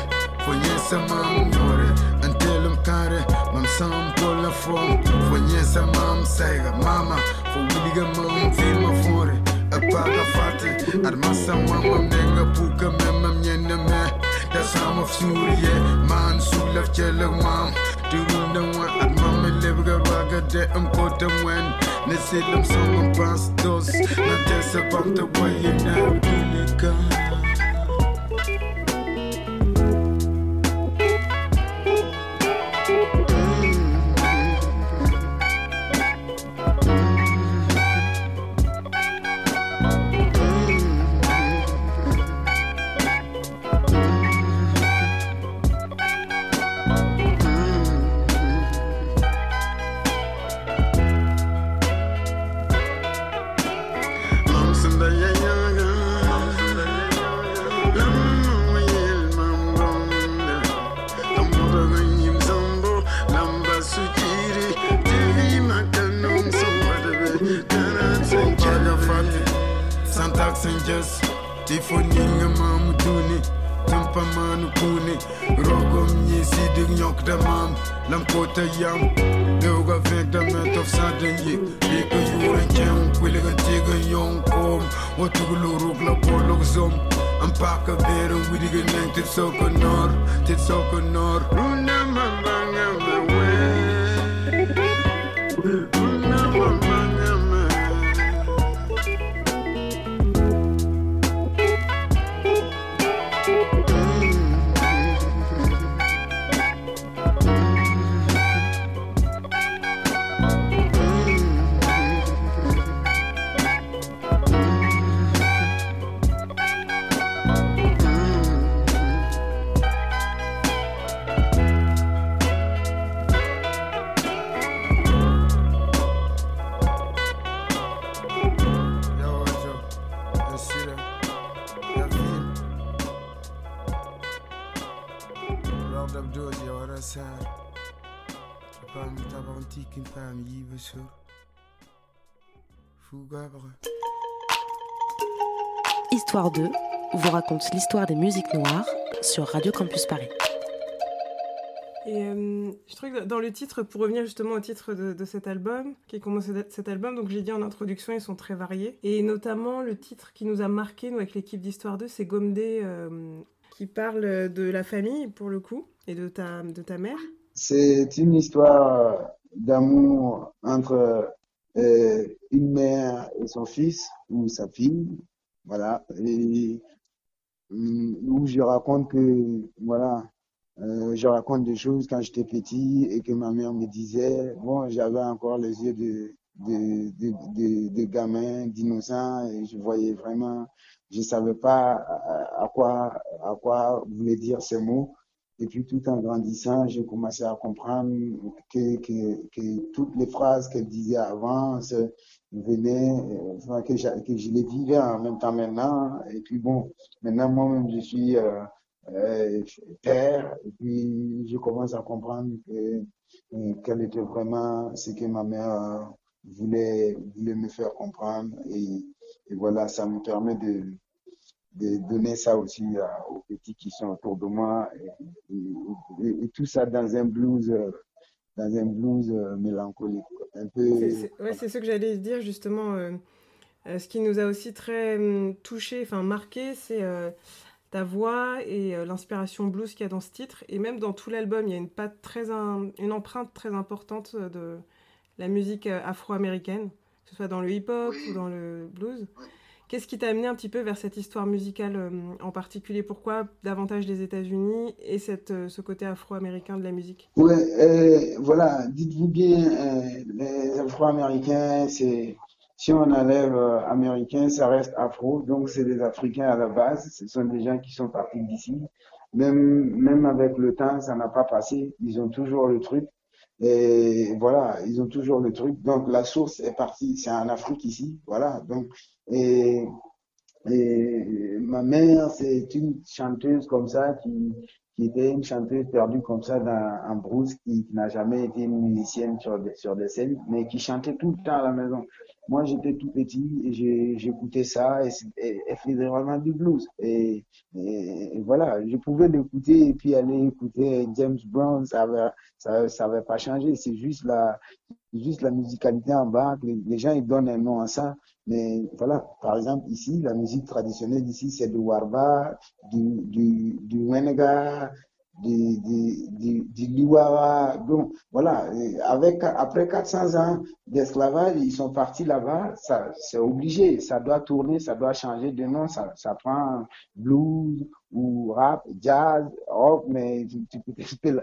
Po njëse më mjore Në telëm kare Më mësëm po lë fom. Po njëse më mësejga mama. Po uliga më fore. E paga fati Armasa më më më nga puka me. Më mjene me Da sa më fësurje Ma në sulaf që lë mam Të runda wan Atë më me lebë raga Dhe më kote mwen Në silëm së më pas dos. Në të se pëm të vajin E pili kanë Histoire 2 vous raconte l'histoire des musiques noires sur Radio Campus Paris. Et euh, je trouve que dans le titre, pour revenir justement au titre de, de cet album, qui commence cet album, donc j'ai dit en introduction, ils sont très variés. Et notamment le titre qui nous a marqué, nous, avec l'équipe d'Histoire 2, c'est Gomdé, euh, qui parle de la famille, pour le coup, et de ta, de ta mère. C'est une histoire d'amour entre euh, une mère et son fils, ou sa fille, voilà, et hum, où je raconte que, voilà, euh, je raconte des choses quand j'étais petit et que ma mère me disait, bon, j'avais encore les yeux de, de, de, de, de gamin, d'innocent, et je voyais vraiment, je savais pas à, à quoi, à quoi voulaient dire ces mots. Et puis tout en grandissant, j'ai commencé à comprendre que, que, que toutes les phrases qu'elle disait avant venaient, euh, que, j'a- que je les vivais en même temps maintenant. Et puis bon, maintenant moi-même je suis euh, euh, père, et puis je commence à comprendre que, euh, quel était vraiment ce que ma mère euh, voulait, voulait me faire comprendre. Et, et voilà, ça me permet de, de donner ça aussi aux petits qui sont autour de moi et, et- et- tout ça dans un blues dans un blues euh, mélancolique quoi. un peu C'est ouais, ce que j'allais dire justement. euh, euh, ce qui nous a aussi très hum, touché, enfin marqué, c'est euh, ta voix et euh, l'inspiration blues qu'il y a dans ce titre. Et même dans tout l'album, il y a une, patte très une empreinte très importante euh, de la musique euh, afro-américaine, que ce soit dans le hip-hop ou dans le blues. Qu'est-ce qui t'a amené un petit peu vers cette histoire musicale euh, en particulier? Pourquoi davantage les États-Unis et cette, euh, ce côté afro-américain de la musique? Ouais, euh, voilà, dites-vous bien, les Afro-Américains, c'est, si on enlève euh, Américains, ça reste Afro, donc c'est des Africains à la base, ce sont des gens qui sont partis d'ici. Même, même avec le temps, ça n'a pas passé, ils ont toujours le truc. Et voilà, ils ont toujours le truc. Donc la source est partie, c'est en Afrique ici, voilà. Donc, et, et ma mère, c'est une chanteuse comme ça qui, qui était une chanteuse perdue comme ça dans, en brousse, qui, n'a jamais été une musicienne sur des, sur des scènes, mais qui chantait tout le temps à la maison. Moi, j'étais tout petit et j'écoutais ça et, elle faisait vraiment du blues. Et, voilà, je pouvais l'écouter et puis aller écouter James Brown, ça avait, ça, ça avait pas changé. C'est juste la, juste la musicalité en bas. Les, les gens, ils donnent un nom à ça. Mais voilà, par exemple, ici, la musique traditionnelle ici, c'est du warba, du, du, du wenega, du, du, du, du liwara. Voilà, avec, après 400 ans d'esclavage, ils sont partis là-bas, c'est obligé, ça doit tourner, ça doit changer de nom, ça, ça prend blues ou rap, jazz, rock, mais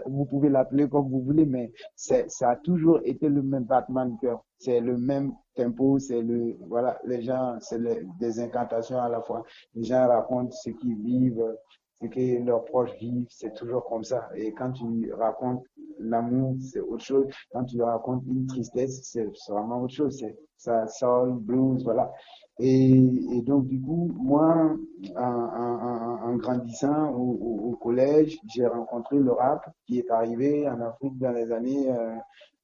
vous pouvez l'appeler comme vous voulez, mais ça a toujours été le même battement de cœur. C'est le même tempo, c'est le, voilà, les gens, c'est le- des incantations à la fois. Les gens racontent ce qu'ils vivent, ce que leurs proches vivent, c'est toujours comme ça. Et quand tu racontes l'amour, c'est autre chose. Quand tu racontes une tristesse, c'est c'est vraiment autre chose. C'est ça, soul, blues, voilà. Et, et donc, du coup, moi, en, grandissant au collège, j'ai rencontré le rap qui est arrivé en Afrique dans les années euh,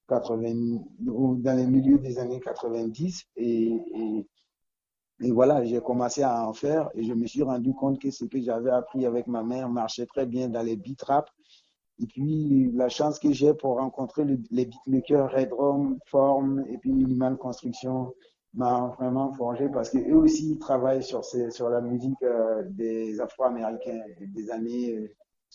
80, ou dans les milieux des années 90. Et, et, et voilà, j'ai commencé à en faire et je me suis rendu compte que ce que j'avais appris avec ma mère marchait très bien dans les beat rap. Et puis, la chance que j'ai pour rencontrer le- les beatmakers Red Rum, Form et puis Minimal Construction m'a vraiment forgé parce que eux aussi travaillent sur, ces, sur la musique euh, des Afro-Américains des années, euh,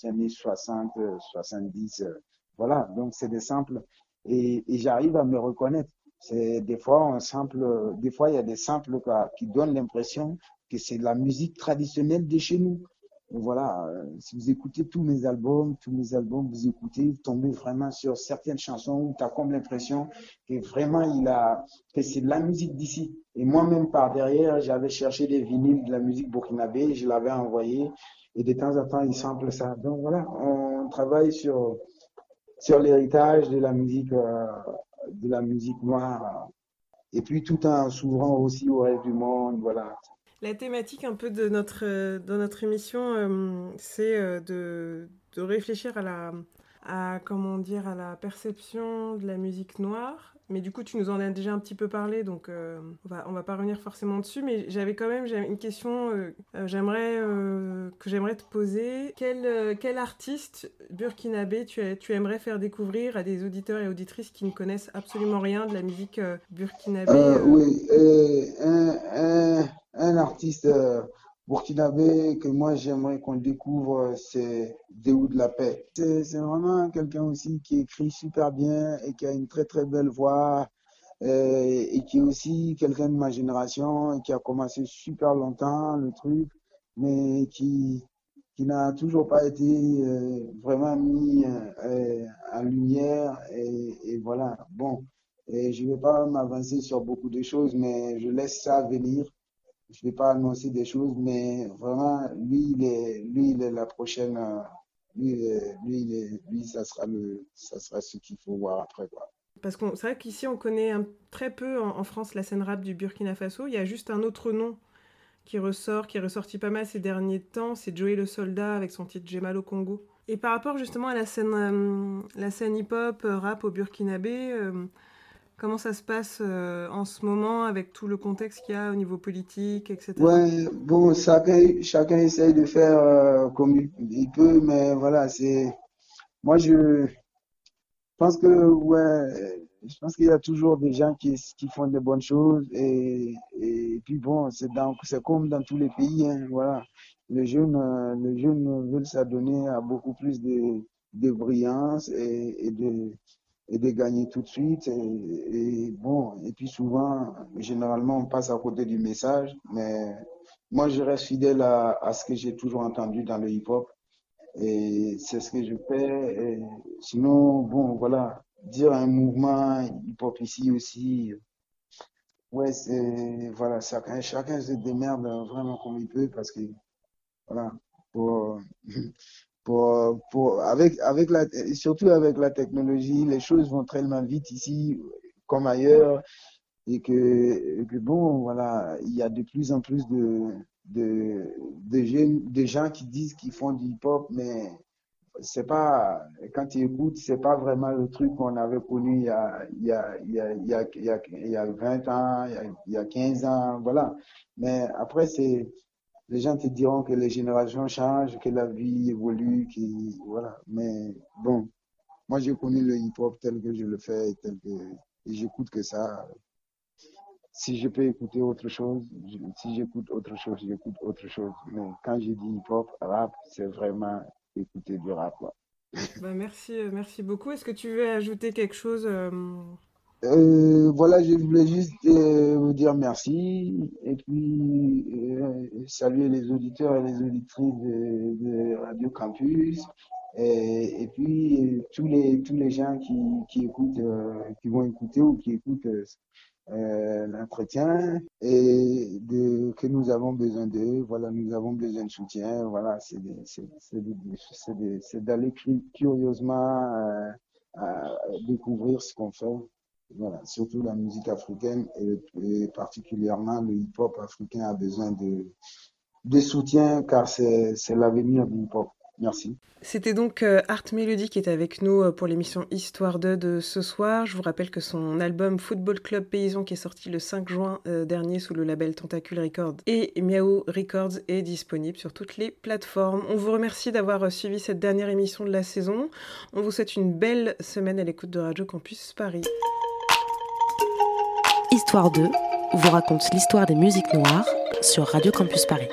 des années 60, euh, 70. euh, voilà, donc c'est des samples et, et j'arrive à me reconnaître. Des fois un sample, euh, des fois il y a des samples quoi, qui donnent l'impression que c'est la musique traditionnelle de chez nous. Voilà, euh, si vous écoutez tous mes albums, tous mes albums, vous écoutez, vous tombez vraiment sur certaines chansons où tu as l'impression que vraiment il a, que c'est de la musique d'ici. Et moi-même par derrière, j'avais cherché des vinyles de la musique burkinabé, je l'avais envoyé et de temps en temps il sample ça. Donc voilà, on travaille sur, sur l'héritage de la musique, euh, de la musique noire. Et puis tout en s'ouvrant aussi au reste du monde, voilà. La thématique un peu de notre, euh, dans notre émission, euh, c'est euh, de, de réfléchir à la, à, comment dire, à la perception de la musique noire. Mais du coup, tu nous en as déjà un petit peu parlé, donc euh, on va, on va pas revenir forcément dessus. Mais j'avais quand même une question euh, euh, j'aimerais, euh, que j'aimerais te poser. Quel, quel artiste burkinabé tu, as- tu aimerais faire découvrir à des auditeurs et auditrices qui ne connaissent absolument rien de la musique burkinabé oui, un, un, un artiste burkinabé que moi j'aimerais qu'on découvre, c'est Déou de la Paix. C'est vraiment quelqu'un aussi qui écrit super bien et qui a une très très belle voix euh, et qui est aussi quelqu'un de ma génération et qui a commencé super longtemps le truc, mais qui, qui n'a toujours pas été euh, vraiment mis euh, en lumière et, et voilà. Bon. Et je ne vais pas m'avancer sur beaucoup de choses, mais je laisse ça venir. Je ne vais pas annoncer des choses, mais vraiment, lui, il est, lui, il est la prochaine. euh, Lui, lui, lui, ça sera le, ça sera ce qu'il faut voir après, quoi. Parce que c'est vrai qu'ici, on connaît très peu en, France la scène rap du Burkina Faso. Il y a juste un autre nom qui ressort, qui est ressorti pas mal ces derniers temps, c'est Joey le Soldat avec son titre J'ai mal au Congo. Et par rapport justement à la scène, euh, la scène hip-hop, euh, rap au Burkinabé, euh, comment ça se passe euh, en ce moment avec tout le contexte qu'il y a au niveau politique, etc. Ouais, bon, chacun, chacun essaye de faire euh, comme il, peut, mais voilà, c'est. Moi, je pense que, ouais, je pense qu'il y a toujours des gens qui, qui font de bonnes choses, et, et puis bon, c'est comme dans tous les pays, hein, voilà. Les jeunes, euh, les jeunes veulent s'adonner à beaucoup plus de, de brillance et de, et de gagner tout de suite. Et, bon, et puis souvent, généralement, on passe à côté du message, mais moi, je reste fidèle à, ce que j'ai toujours entendu dans le hip-hop. Et c'est ce que je fais. Sinon, bon, voilà, dire un mouvement hip-hop ici aussi, ouais, c'est, voilà, chacun, chacun se démerde vraiment comme il peut parce que, voilà, pour, pour, pour, avec, avec la, surtout avec la technologie, les choses vont tellement vite ici comme ailleurs et que, que bon, voilà, il y a de plus en plus de, de, de, jeunes, de gens qui disent qu'ils font du hip-hop, mais c'est pas, quand ils écoutent, c'est pas vraiment le truc qu'on avait connu il y a, il y a 20 ans, il y a, il y a 15 ans, voilà. Mais après, c'est, les gens te diront que les générations changent, que la vie évolue, qui, voilà. Mais bon, moi, j'ai connu le hip-hop tel que je le fais, tel que, et j'écoute que ça. Si je peux écouter autre chose, si j'écoute autre chose, j'écoute autre chose. Mais quand je dis hip-hop, rap, c'est vraiment écouter du rap, quoi. Bah, merci, euh, merci beaucoup. Est-ce que tu veux ajouter quelque chose euh, Euh, voilà, je voulais juste euh, vous dire merci et puis euh, saluer les auditeurs et les auditrices de, Radio Campus et, puis tous les gens qui, qui écoutent, qui vont écouter ou qui écoutent l'entretien et de que nous avons besoin d'eux. Voilà, nous avons besoin de soutien. Voilà, c'est d'aller cu- curieusement découvrir ce qu'on fait. Surtout la musique africaine et, particulièrement le hip-hop africain a besoin de, soutien car c'est l'avenir du hip-hop. Merci. C'était donc euh, Art Melody qui est avec nous euh, pour l'émission Histoire 2 de ce soir. Je vous rappelle que son album Football Club Paysan qui est sorti le 5 juin euh, dernier sous le label Tentacule Records et Miao Records est disponible sur toutes les plateformes. On vous remercie d'avoir suivi cette dernière émission de la saison. On vous souhaite une belle semaine à l'écoute de Radio Campus Paris. Histoire 2 vous raconte l'histoire des musiques noires sur Radio Campus Paris.